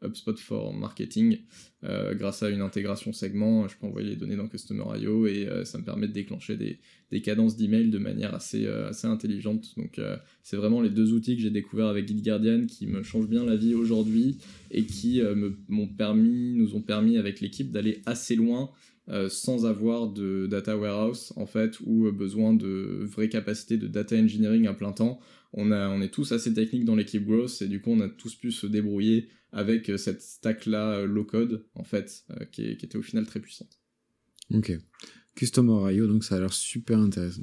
HubSpot for Marketing. grâce à une intégration segment, je peux envoyer les données dans Customer.io et ça me permet de déclencher des, des cadences d'email de manière assez, assez intelligente. Donc c'est vraiment les deux outils que j'ai découverts avec GuideGuardian qui me changent bien la vie aujourd'hui et qui m'ont permis, nous ont permis avec l'équipe d'aller assez loin euh, sans avoir de data warehouse en fait ou euh, besoin de vraies capacités de data engineering à plein temps. On, a, on est tous assez techniques dans l'équipe growth et du coup on a tous pu se débrouiller avec euh, cette stack là low code en fait qui, était au final très puissante. Ok. Customer IO donc ça a l'air super intéressant.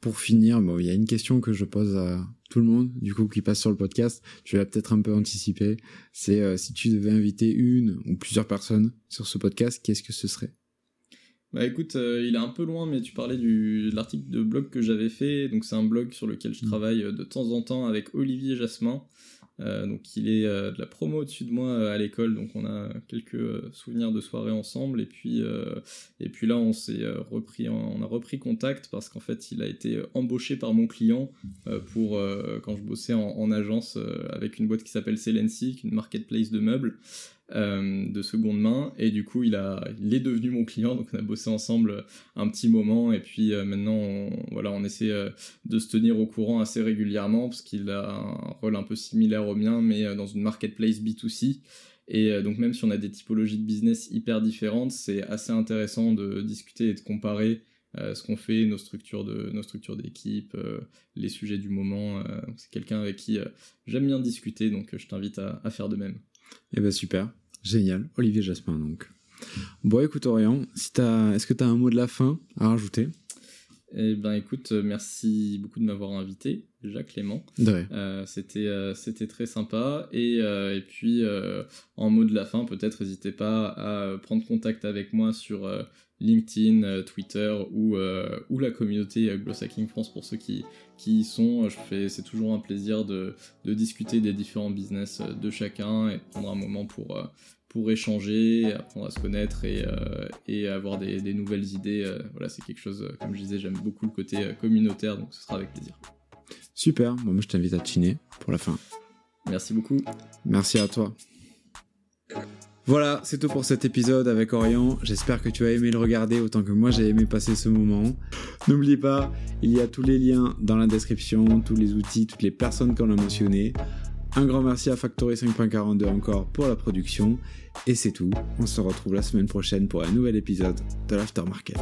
Pour finir, bon, il y a une question que je pose à tout le monde, du coup, qui passe sur le podcast. Je vais peut-être un peu anticiper. C'est euh, si tu devais inviter une ou plusieurs personnes sur ce podcast, qu'est-ce que ce serait? Bah écoute, euh, il est un peu loin, mais tu parlais du, de l'article de blog que j'avais fait. Donc c'est un blog sur lequel je mmh. travaille euh, de temps en temps avec Olivier Jasmin. Euh, donc il est euh, de la promo au-dessus de moi à l'école, donc on a quelques souvenirs de soirées ensemble. Et puis, et puis là, on s'est repris, on a repris contact parce qu'en fait, il a été embauché par mon client pour quand je bossais en, en agence avec une boîte qui s'appelle Celency, une marketplace de meubles. Euh, de seconde main et du coup il a il est devenu mon client donc on a bossé ensemble un petit moment et puis euh, maintenant on, voilà on essaie euh, de se tenir au courant assez régulièrement parce qu'il a un rôle un peu similaire au mien mais dans une marketplace B2C et donc même si on a des typologies de business hyper différentes c'est assez intéressant de discuter et de comparer ce qu'on fait, nos structures de nos structures d'équipe, les sujets du moment. c'est quelqu'un avec qui j'aime bien discuter, donc je t'invite à, faire de même. Eh ben super. Génial. Olivier Jasmin, donc. Bon, écoute, Orion, si est-ce que tu as un mot de la fin à rajouter? Eh ben écoute, euh, merci beaucoup de m'avoir invité, déjà Clément. Euh, c'était euh, c'était très sympa et, et puis en mot de la fin, peut-être n'hésitez pas à prendre contact avec moi sur LinkedIn, Twitter ou, ou la communauté Gloss Hacking France pour ceux qui, qui y sont. Je fais c'est toujours un plaisir de, de discuter des différents business de chacun et prendre un moment pour pour échanger, apprendre à se connaître et, euh, et avoir des, des, nouvelles idées. Euh, voilà, c'est quelque chose, euh, comme je disais, j'aime beaucoup le côté communautaire, donc ce sera avec plaisir. Super, bon, moi je t'invite à chiner pour la fin. Merci beaucoup. Merci à toi. Voilà, c'est tout pour cet épisode avec Orion. J'espère que tu as aimé le regarder autant que moi j'ai aimé passer ce moment. N'oublie pas, il y a tous les liens dans la description, tous les outils, toutes les personnes qu'on a mentionnées. Un grand merci à Factory 5.42 encore pour la production. Et c'est tout. On se retrouve la semaine prochaine pour un nouvel épisode de l'Aftermarket.